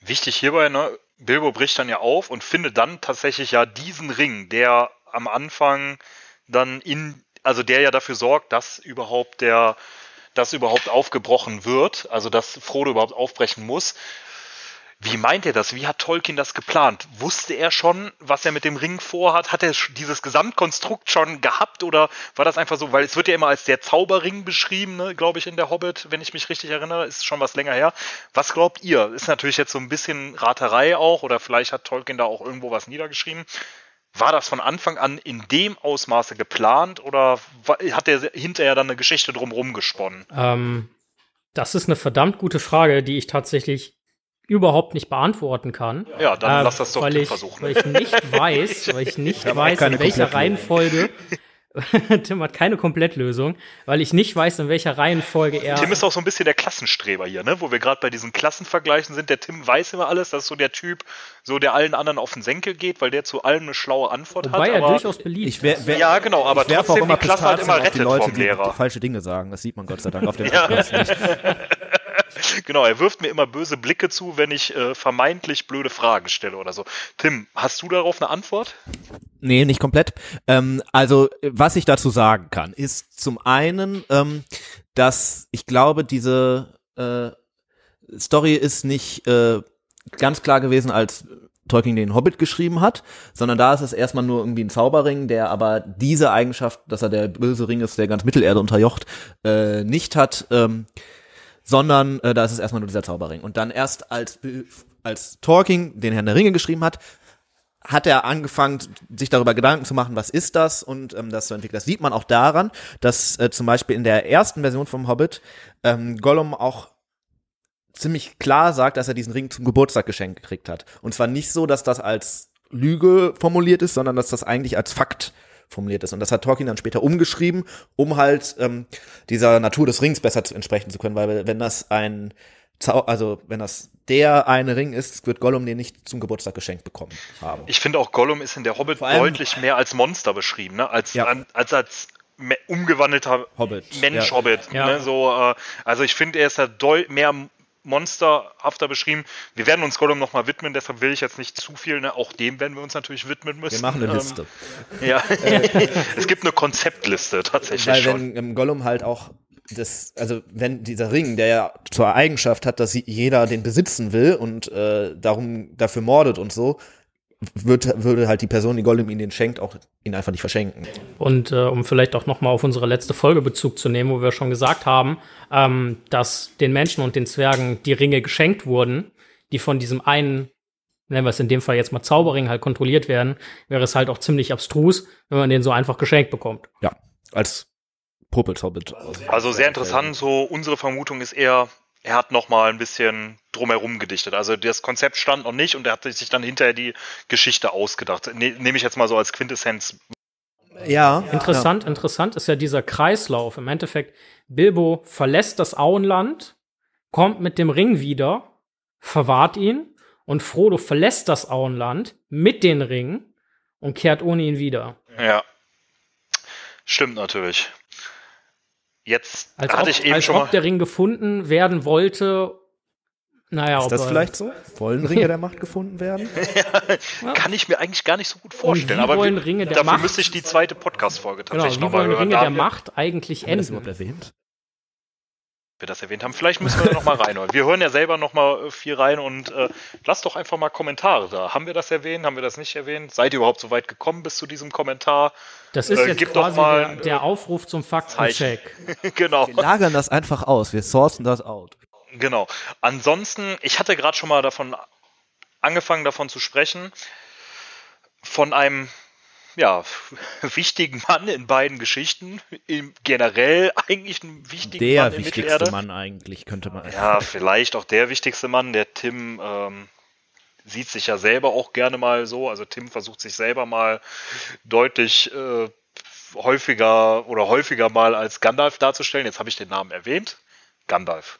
Wichtig hierbei, ne, Bilbo bricht dann ja auf und findet dann tatsächlich ja diesen Ring, der am Anfang dann in, also der ja dafür sorgt, dass überhaupt der, dass überhaupt aufgebrochen wird, also dass Frodo überhaupt aufbrechen muss. Wie meint er das? Wie hat Tolkien das geplant? Wusste er schon, was er mit dem Ring vorhat? Hat er dieses Gesamtkonstrukt schon gehabt oder war das einfach so? Weil es wird ja immer als der Zauberring beschrieben, ne, glaube ich, in der Hobbit, wenn ich mich richtig erinnere. Ist schon was länger her. Was glaubt ihr? Ist natürlich jetzt so ein bisschen Raterei auch oder vielleicht hat Tolkien da auch irgendwo was niedergeschrieben. War das von Anfang an in dem Ausmaße geplant oder hat er hinterher dann eine Geschichte drumherum gesponnen? Ähm, das ist eine verdammt gute Frage, die ich tatsächlich überhaupt nicht beantworten kann. Ja, dann Äh, lass das doch weil ich, versuchen. Weil ich nicht weiß, weil ich nicht auch weiß, in welcher. Reihenfolge. Tim hat keine Komplettlösung, weil ich nicht weiß, in welcher Reihenfolge er. Tim ist auch so ein bisschen der Klassenstreber hier, ne? Wo wir gerade bei diesen Klassenvergleichen sind. Der Tim weiß immer alles. Das ist so der Typ, so der allen anderen auf den Senkel geht, weil der zu allem eine schlaue Antwort wobei hat. er aber durchaus beliebt Ich wär, ist. wär, Ja, genau, aber ich trotzdem auch immer die Klasse halt immer auf die rettet Leute, vom die, Lehrer. die falsche Dinge sagen. Das sieht man Gott sei Dank auf dem Ja. Nicht. genau, er wirft mir immer böse Blicke zu, wenn ich äh, vermeintlich blöde Fragen stelle oder so. Tim, hast du darauf eine Antwort? Nee, nicht komplett. Ähm, also, was ich dazu sagen kann, ist zum einen, ähm, dass ich glaube, diese äh, Story ist nicht äh, ganz klar gewesen, als Tolkien den Hobbit geschrieben hat, sondern da ist es erstmal nur irgendwie ein Zauberring, der aber diese Eigenschaft, dass er der böse Ring ist, der ganz Mittelerde unterjocht, äh, nicht hat, ähm, sondern äh, da ist es erstmal nur dieser Zauberring. Und dann erst als als Tolkien den Herrn der Ringe geschrieben hat, hat er angefangen, sich darüber Gedanken zu machen, was ist das und ähm, das zu entwickeln. Das sieht man auch daran, dass äh, zum Beispiel in der ersten Version vom Hobbit ähm, Gollum auch ziemlich klar sagt, dass er diesen Ring zum Geburtstag geschenkt gekriegt hat. Und zwar nicht so, dass das als Lüge formuliert ist, sondern dass das eigentlich als Fakt formuliert ist. Und das hat Tolkien dann später umgeschrieben, um halt ähm, dieser Natur des Rings besser zu entsprechen zu können, weil wenn das ein Zau also wenn das der eine Ring ist, wird Gollum den nicht zum Geburtstag geschenkt bekommen haben. Ich finde auch Gollum ist in der Hobbit deutlich mehr als Monster beschrieben, ne? als, ja. an, als als umgewandelter Hobbit. Mensch-Hobbit. Ja. Ne? So, äh, also ich finde, er ist da mehr monsterhafter beschrieben. Wir werden uns Gollum nochmal widmen, deshalb will ich jetzt nicht zu viel, ne? auch dem werden wir uns natürlich widmen müssen. Wir machen eine ähm, Liste. Ja, es gibt eine Konzeptliste tatsächlich Weil schon. wenn Gollum halt auch das, also wenn dieser Ring, der ja zur Eigenschaft hat, dass jeder den besitzen will und äh, darum dafür mordet und so, wird, würde halt die Person, die Gollum ihn den schenkt, auch ihn einfach nicht verschenken. Und äh, um vielleicht auch nochmal auf unsere letzte Folge Bezug zu nehmen, wo wir schon gesagt haben, ähm, dass den Menschen und den Zwergen die Ringe geschenkt wurden, die von diesem einen, nennen wir es in dem Fall jetzt mal Zauberring, halt kontrolliert werden, wäre es halt auch ziemlich abstrus, wenn man den so einfach geschenkt bekommt. Ja, als Popelzobbit. Also sehr interessant, so unsere Vermutung ist eher, er hat noch mal ein bisschen drumherum gedichtet. Also das Konzept stand noch nicht und er hat sich dann hinterher die Geschichte ausgedacht. Ne, Nehme ich jetzt mal so als Quintessenz. Ja. Interessant, ja. interessant ist ja dieser Kreislauf. Im Endeffekt, Bilbo verlässt das Auenland, kommt mit dem Ring wieder, verwahrt ihn und Frodo verlässt das Auenland mit den Ring und kehrt ohne ihn wieder. Ja. Stimmt natürlich. Jetzt als hatte ob, ich eben als schon ob der Ring gefunden werden wollte. Naja, ist das vielleicht so? Wollen Ringe der Macht gefunden werden? ja, kann ich mir eigentlich gar nicht so gut vorstellen. aber wollen Ringe der dafür Macht? müsste ich die zweite Podcast-Folge genau, tatsächlich genau, nochmal hören. Ringe der Macht eigentlich enden? Das überhaupt erwähnt? Wir das erwähnt haben. Vielleicht müssen wir da nochmal reinhören. Wir hören ja selber nochmal äh, viel rein und äh, lasst doch einfach mal Kommentare da. Haben wir das erwähnt? Haben wir das nicht erwähnt? Seid ihr überhaupt so weit gekommen bis zu diesem Kommentar? Das ist äh, jetzt quasi mal, der, der, Aufruf zum Faktencheck. genau. Wir lagern das einfach aus. Wir sourcen das out. Genau. Ansonsten, ich hatte gerade schon mal davon angefangen, davon zu sprechen, von einem ja, wichtigen Mann in beiden Geschichten. Im, generell eigentlich ein wichtiger der Mann. Der wichtigste Mann eigentlich, könnte man. Ja, vielleicht auch der wichtigste Mann. Der Tim ähm, sieht sich ja selber auch gerne mal so. Also Tim versucht sich selber mal deutlich äh, häufiger oder häufiger mal als Gandalf darzustellen. Jetzt habe ich den Namen erwähnt. Gandalf.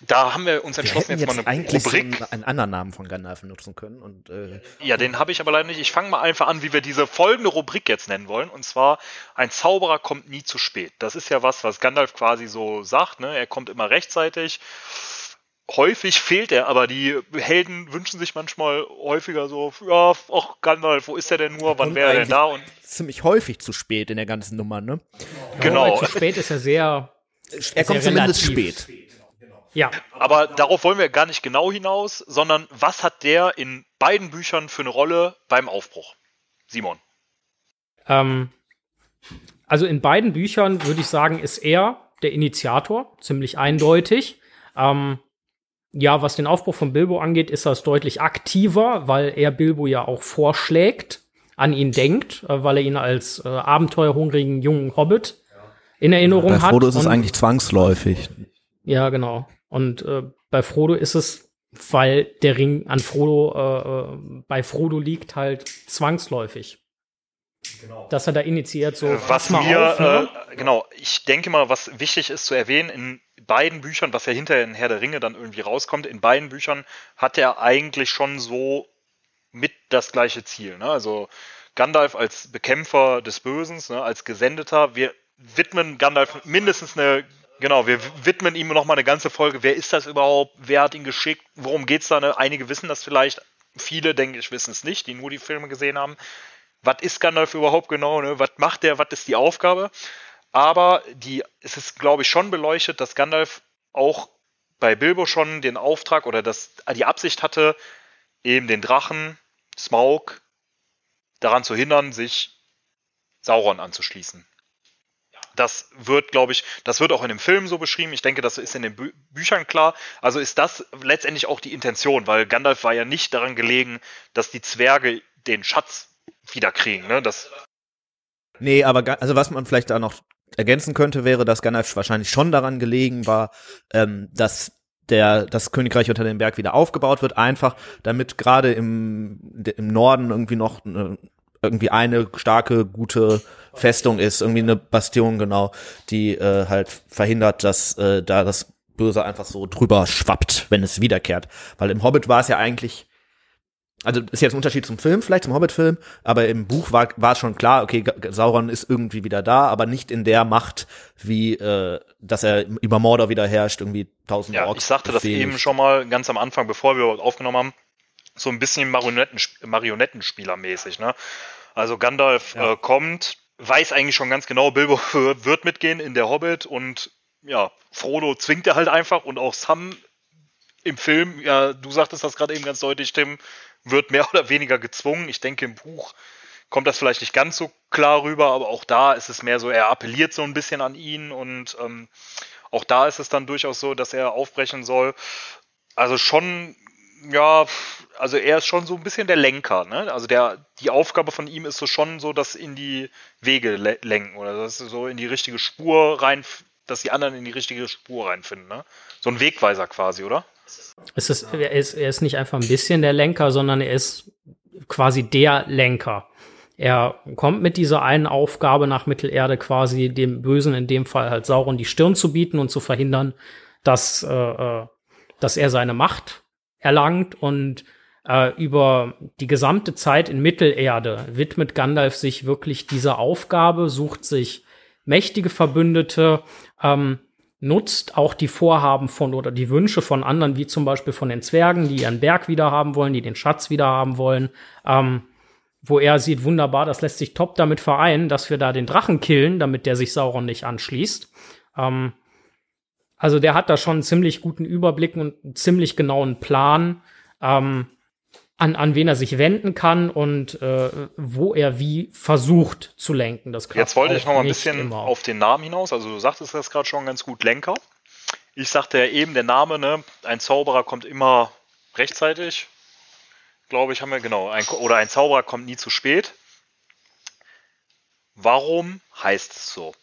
Da haben wir uns entschlossen, wir jetzt, jetzt, mal eine eigentlich Rubrik. So einen anderen Namen von Gandalf nutzen können. Und, äh, ja, den habe ich aber leider nicht. Ich fange mal einfach an, wie wir diese folgende Rubrik jetzt nennen wollen. Und zwar, ein Zauberer kommt nie zu spät. Das ist ja was, was Gandalf quasi so sagt. Ne? Er kommt immer rechtzeitig. Häufig fehlt er, aber die Helden wünschen sich manchmal häufiger so, ja, ach Gandalf, wo ist er denn nur, wann wäre er denn da? Und ziemlich häufig zu spät in der ganzen Nummer, ne? Genau. Ja, zu spät ist er sehr. Er kommt zumindest spät. Ja. Aber darauf wollen wir gar nicht genau hinaus, sondern was hat der in beiden Büchern für eine Rolle beim Aufbruch? Simon. Ähm, also in beiden Büchern würde ich sagen, ist er der Initiator, ziemlich eindeutig. Ähm, ja, was den Aufbruch von Bilbo angeht, ist das deutlich aktiver, weil er Bilbo ja auch vorschlägt, an ihn denkt, äh, weil er ihn als äh, abenteuerhungrigen jungen Hobbit in Erinnerung bei hat. Frodo ist es eigentlich zwangsläufig. Ja, genau. Und äh, bei Frodo ist es, weil der Ring an Frodo, äh, äh, bei Frodo liegt, halt zwangsläufig. Genau. Dass er da initiiert, so. Was mir, auf, ne? äh, genau, ich denke mal, was wichtig ist zu erwähnen, in beiden Büchern, was ja hinterher in Herr der Ringe dann irgendwie rauskommt, in beiden Büchern hat er eigentlich schon so mit das gleiche Ziel. Ne? Also Gandalf als Bekämpfer des Bösen, ne? als Gesendeter. Wir widmen Gandalf mindestens eine Genau, wir widmen ihm nochmal eine ganze Folge. Wer ist das überhaupt? Wer hat ihn geschickt? Worum geht's da? Ne? Einige wissen das vielleicht. Viele, denke ich, wissen es nicht, die nur die Filme gesehen haben. Was ist Gandalf überhaupt genau? Ne? Was macht der? Was ist die Aufgabe? Aber die, es ist, glaube ich, schon beleuchtet, dass Gandalf auch bei Bilbo schon den Auftrag oder das, die Absicht hatte, eben den Drachen, Smaug, daran zu hindern, sich Sauron anzuschließen. Das wird, glaube ich, das wird auch in dem Film so beschrieben. Ich denke, das ist in den Bü Büchern klar. Also ist das letztendlich auch die Intention, weil Gandalf war ja nicht daran gelegen, dass die Zwerge den Schatz wiederkriegen. Ne? Das nee, aber also was man vielleicht da noch ergänzen könnte, wäre, dass Gandalf wahrscheinlich schon daran gelegen war, ähm, dass der das Königreich unter dem Berg wieder aufgebaut wird, einfach damit gerade im, im Norden irgendwie noch eine, irgendwie eine starke, gute Festung ist, irgendwie eine Bastion genau, die äh, halt verhindert, dass äh, da das Böse einfach so drüber schwappt, wenn es wiederkehrt. Weil im Hobbit war es ja eigentlich also ist jetzt ein Unterschied zum Film, vielleicht zum Hobbit-Film, aber im Buch war, war schon klar, okay, Sauron ist irgendwie wieder da, aber nicht in der Macht, wie äh, dass er über Mordor wieder herrscht, irgendwie tausend Ja, Orks ich sagte das eben schon mal ganz am Anfang, bevor wir aufgenommen haben, so ein bisschen Marionetten, Marionettenspielermäßig, ne? Also Gandalf ja. äh, kommt, weiß eigentlich schon ganz genau, Bilbo wird mitgehen in der Hobbit und ja, Frodo zwingt er halt einfach und auch Sam im Film, ja, du sagtest das gerade eben ganz deutlich, Tim, wird mehr oder weniger gezwungen. Ich denke, im Buch kommt das vielleicht nicht ganz so klar rüber, aber auch da ist es mehr so, er appelliert so ein bisschen an ihn und ähm, auch da ist es dann durchaus so, dass er aufbrechen soll. Also schon, ja, also er ist schon so ein bisschen der Lenker, ne? Also der, die Aufgabe von ihm ist so schon so, das in die Wege lenken oder das so in die richtige Spur rein, dass die anderen in die richtige Spur reinfinden, ne? So ein Wegweiser quasi, oder? Es ist, er, ist, er ist nicht einfach ein bisschen der Lenker, sondern er ist quasi der Lenker. Er kommt mit dieser einen Aufgabe nach Mittelerde quasi dem Bösen, in dem Fall halt Sauron, die Stirn zu bieten und zu verhindern, dass, äh, äh dass er seine Macht erlangt und äh, über die gesamte Zeit in Mittelerde widmet Gandalf sich wirklich dieser Aufgabe, sucht sich mächtige Verbündete, ähm, nutzt auch die Vorhaben von oder die Wünsche von anderen, wie zum Beispiel von den Zwergen, die ihren Berg wieder haben wollen, die den Schatz wieder haben wollen, ähm, wo er sieht, wunderbar, das lässt sich top damit vereinen, dass wir da den Drachen killen, damit der sich Sauron nicht anschließt. Ähm, also der hat da schon einen ziemlich guten Überblick und einen ziemlich genauen Plan, ähm, an, an wen er sich wenden kann und äh, wo er wie versucht zu lenken. Das Jetzt wollte ich noch mal ein bisschen immer. auf den Namen hinaus. Also du sagtest das gerade schon ganz gut, Lenker. Ich sagte ja eben, der Name, ne, ein Zauberer kommt immer rechtzeitig. Glaube ich, haben wir genau. Ein, oder ein Zauberer kommt nie zu spät. Warum heißt es so?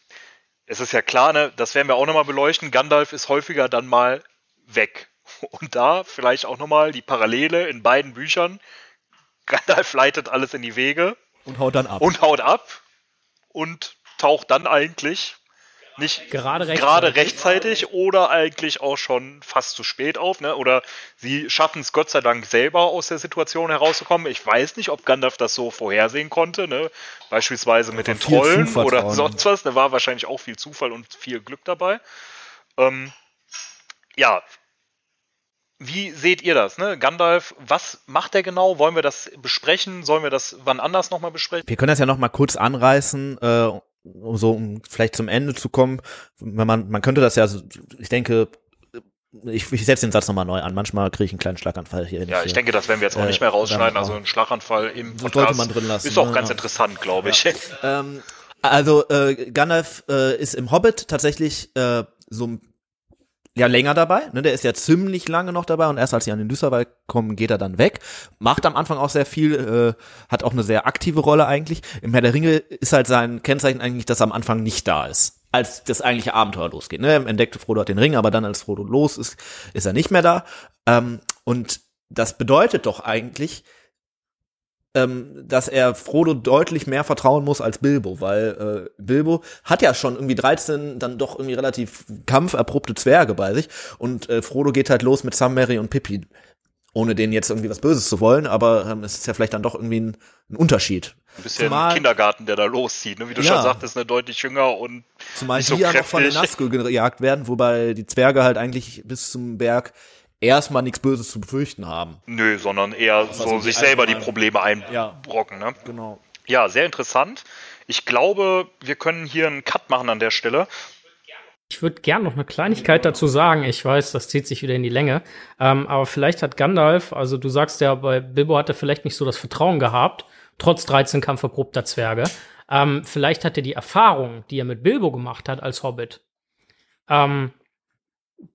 Es ist ja klar, ne, das werden wir auch nochmal beleuchten. Gandalf ist häufiger dann mal weg. Und da vielleicht auch nochmal die Parallele in beiden Büchern. Gandalf leitet alles in die Wege. Und haut dann ab. Und haut ab. Und taucht dann eigentlich nicht gerade rechtzeitig, gerade rechtzeitig oder eigentlich auch schon fast zu spät auf, ne? Oder sie schaffen es Gott sei Dank selber aus der Situation herauszukommen. Ich weiß nicht, ob Gandalf das so vorhersehen konnte, ne? Beispielsweise mit den Trollen oder sonst was. Da war wahrscheinlich auch viel Zufall und viel Glück dabei. Ähm, ja, wie seht ihr das? Ne? Gandalf, was macht er genau? Wollen wir das besprechen? Sollen wir das wann anders nochmal besprechen? Wir können das ja nochmal kurz anreißen, äh, um so um vielleicht zum Ende zu kommen. Wenn man, man könnte das ja, ich denke, ich, ich setze den Satz nochmal neu an. Manchmal kriege ich einen kleinen Schlaganfall hier. Ja, ich denke, das werden wir jetzt auch äh, nicht mehr rausschneiden. Also ein Schlaganfall im Podcast sollte man drin lassen. Ist auch ne? ganz interessant, glaube ich. Ja. ähm, also äh, Gandalf äh, ist im Hobbit tatsächlich äh, so ja länger dabei, ne? Der ist ja ziemlich lange noch dabei und erst als sie an den Düsserwald kommen, geht er dann weg. Macht am Anfang auch sehr viel, äh, hat auch eine sehr aktive Rolle eigentlich. Im Herr der Ringe ist halt sein Kennzeichen eigentlich, dass er am Anfang nicht da ist. Als das eigentliche Abenteuer losgeht. Ne? Entdeckte Frodo hat den Ring, aber dann als Frodo los ist, ist er nicht mehr da. Ähm, und das bedeutet doch eigentlich, ähm, dass er Frodo deutlich mehr vertrauen muss als Bilbo, weil äh, Bilbo hat ja schon irgendwie 13 dann doch irgendwie relativ kampferprobte Zwerge bei sich und äh, Frodo geht halt los mit Sam, Mary und Pippi, ohne denen jetzt irgendwie was Böses zu wollen, aber ähm, es ist ja vielleicht dann doch irgendwie ein, ein Unterschied. Ein bisschen zumal, Kindergarten, der da loszieht, ne? wie du ja, schon sagtest, ne, deutlich jünger und zumal die so ja noch von den Nazgul gejagt werden, wobei die Zwerge halt eigentlich bis zum Berg erstmal nichts Böses zu befürchten haben. Nö, sondern eher so also sich selber die Probleme einbrocken. Ja, ne? Genau. Ja, sehr interessant. Ich glaube, wir können hier einen Cut machen an der Stelle. Ich würde gern noch eine Kleinigkeit dazu sagen. Ich weiß, das zieht sich wieder in die Länge. Ähm, aber vielleicht hat Gandalf, also du sagst ja, bei Bilbo hat er vielleicht nicht so das Vertrauen gehabt, trotz 13 kampferprobter Zwerge. ähm, vielleicht hat er die Erfahrung, die er mit Bilbo gemacht hat als Hobbit, ähm,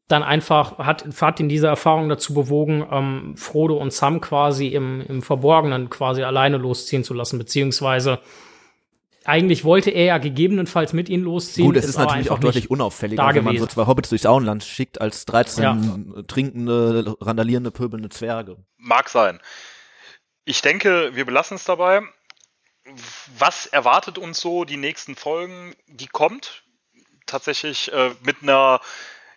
dann einfach hat, hat ihn diese Erfahrung dazu bewogen, ähm, Frodo und Sam quasi im, im Verborgenen quasi alleine losziehen zu lassen, beziehungsweise eigentlich wollte er ja gegebenenfalls mit ihnen losziehen. Gut, es ist, ist natürlich auch deutlich unauffälliger, wenn man so zwei Hobbits durchs Auenland schickt, als 13 ja. trinkende, randalierende, pöbelnde Zwerge. Mag sein. Ich denke, wir belassen es dabei. Was erwartet uns so die nächsten Folgen? Die kommt tatsächlich äh, mit einer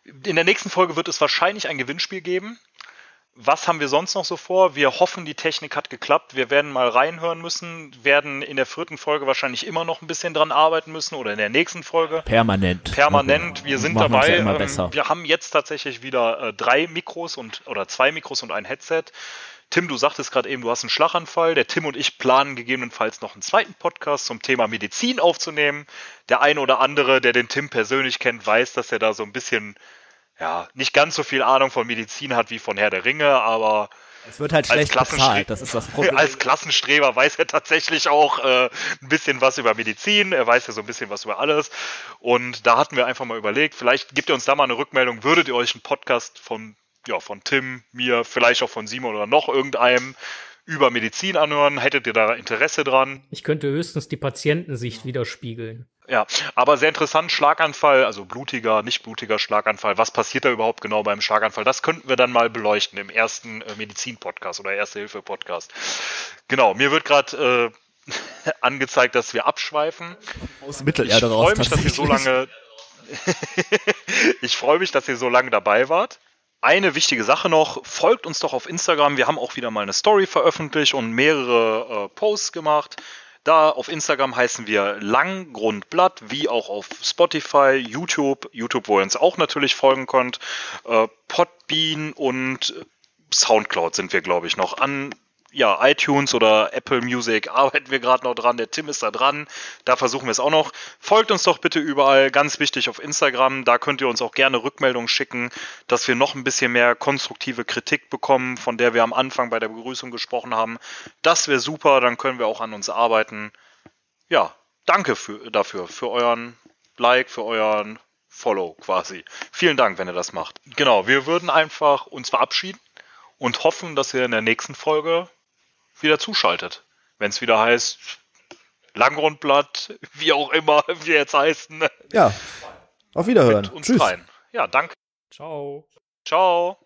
in der nächsten Folge wird es wahrscheinlich ein Gewinnspiel geben. Was haben wir sonst noch so vor? Wir hoffen, die Technik hat geklappt. Wir werden mal reinhören müssen, werden in der vierten Folge wahrscheinlich immer noch ein bisschen dran arbeiten müssen oder in der nächsten Folge. Permanent. Permanent. Wir sind Machen dabei. Ja ähm, wir haben jetzt tatsächlich wieder äh, drei Mikros und oder zwei Mikros und ein Headset. Tim, du sagtest gerade eben, du hast einen Schlaganfall. Der Tim und ich planen gegebenenfalls noch einen zweiten Podcast zum Thema Medizin aufzunehmen. Der eine oder andere, der den Tim persönlich kennt, weiß, dass er da so ein bisschen, ja, nicht ganz so viel Ahnung von Medizin hat wie von Herr der Ringe, aber es wird halt schlecht bezahlt, das ist das Problem. Als Klassenstreber weiß er tatsächlich auch äh, ein bisschen was über Medizin, er weiß ja so ein bisschen was über alles. Und da hatten wir einfach mal überlegt, vielleicht gibt ihr uns da mal eine Rückmeldung, würdet ihr euch einen Podcast von ja, von Tim, mir, vielleicht auch von Simon oder noch irgendeinem über Medizin anhören. Hättet ihr da Interesse dran? Ich könnte höchstens die Patientensicht widerspiegeln. Ja, aber sehr interessant, Schlaganfall, also blutiger, nicht blutiger Schlaganfall. Was passiert da überhaupt genau beim Schlaganfall? Das könnten wir dann mal beleuchten im ersten äh, Medizin-Podcast oder Erste-Hilfe-Podcast. Genau, mir wird gerade äh, angezeigt, dass wir abschweifen. Aus Mittelerde raus. Ich freue mich, dass ihr so lange ich freue mich, dass ihr so lange dabei wart eine wichtige Sache noch, folgt uns doch auf Instagram. Wir haben auch wieder mal eine Story veröffentlicht und mehrere äh, Posts gemacht. Da auf Instagram heißen wir Langgrundblatt, wie auch auf Spotify, YouTube, YouTube, wo ihr uns auch natürlich folgen könnt, äh, Podbean und Soundcloud sind wir, glaube ich, noch an ja, iTunes oder Apple Music arbeiten wir gerade noch dran. Der Tim ist da dran. Da versuchen wir es auch noch. Folgt uns doch bitte überall. Ganz wichtig auf Instagram. Da könnt ihr uns auch gerne Rückmeldungen schicken, dass wir noch ein bisschen mehr konstruktive Kritik bekommen, von der wir am Anfang bei der Begrüßung gesprochen haben. Das wäre super. Dann können wir auch an uns arbeiten. Ja, danke für, dafür, für euren Like, für euren Follow quasi. Vielen Dank, wenn ihr das macht. Genau, wir würden einfach uns verabschieden und hoffen, dass ihr in der nächsten Folge wieder zuschaltet. Wenn es wieder heißt, Langrundblatt, wie auch immer wir jetzt heißen. Ja, auf Wiederhören. Mit uns Tschüss. rein. Ja, danke. Ciao. Ciao.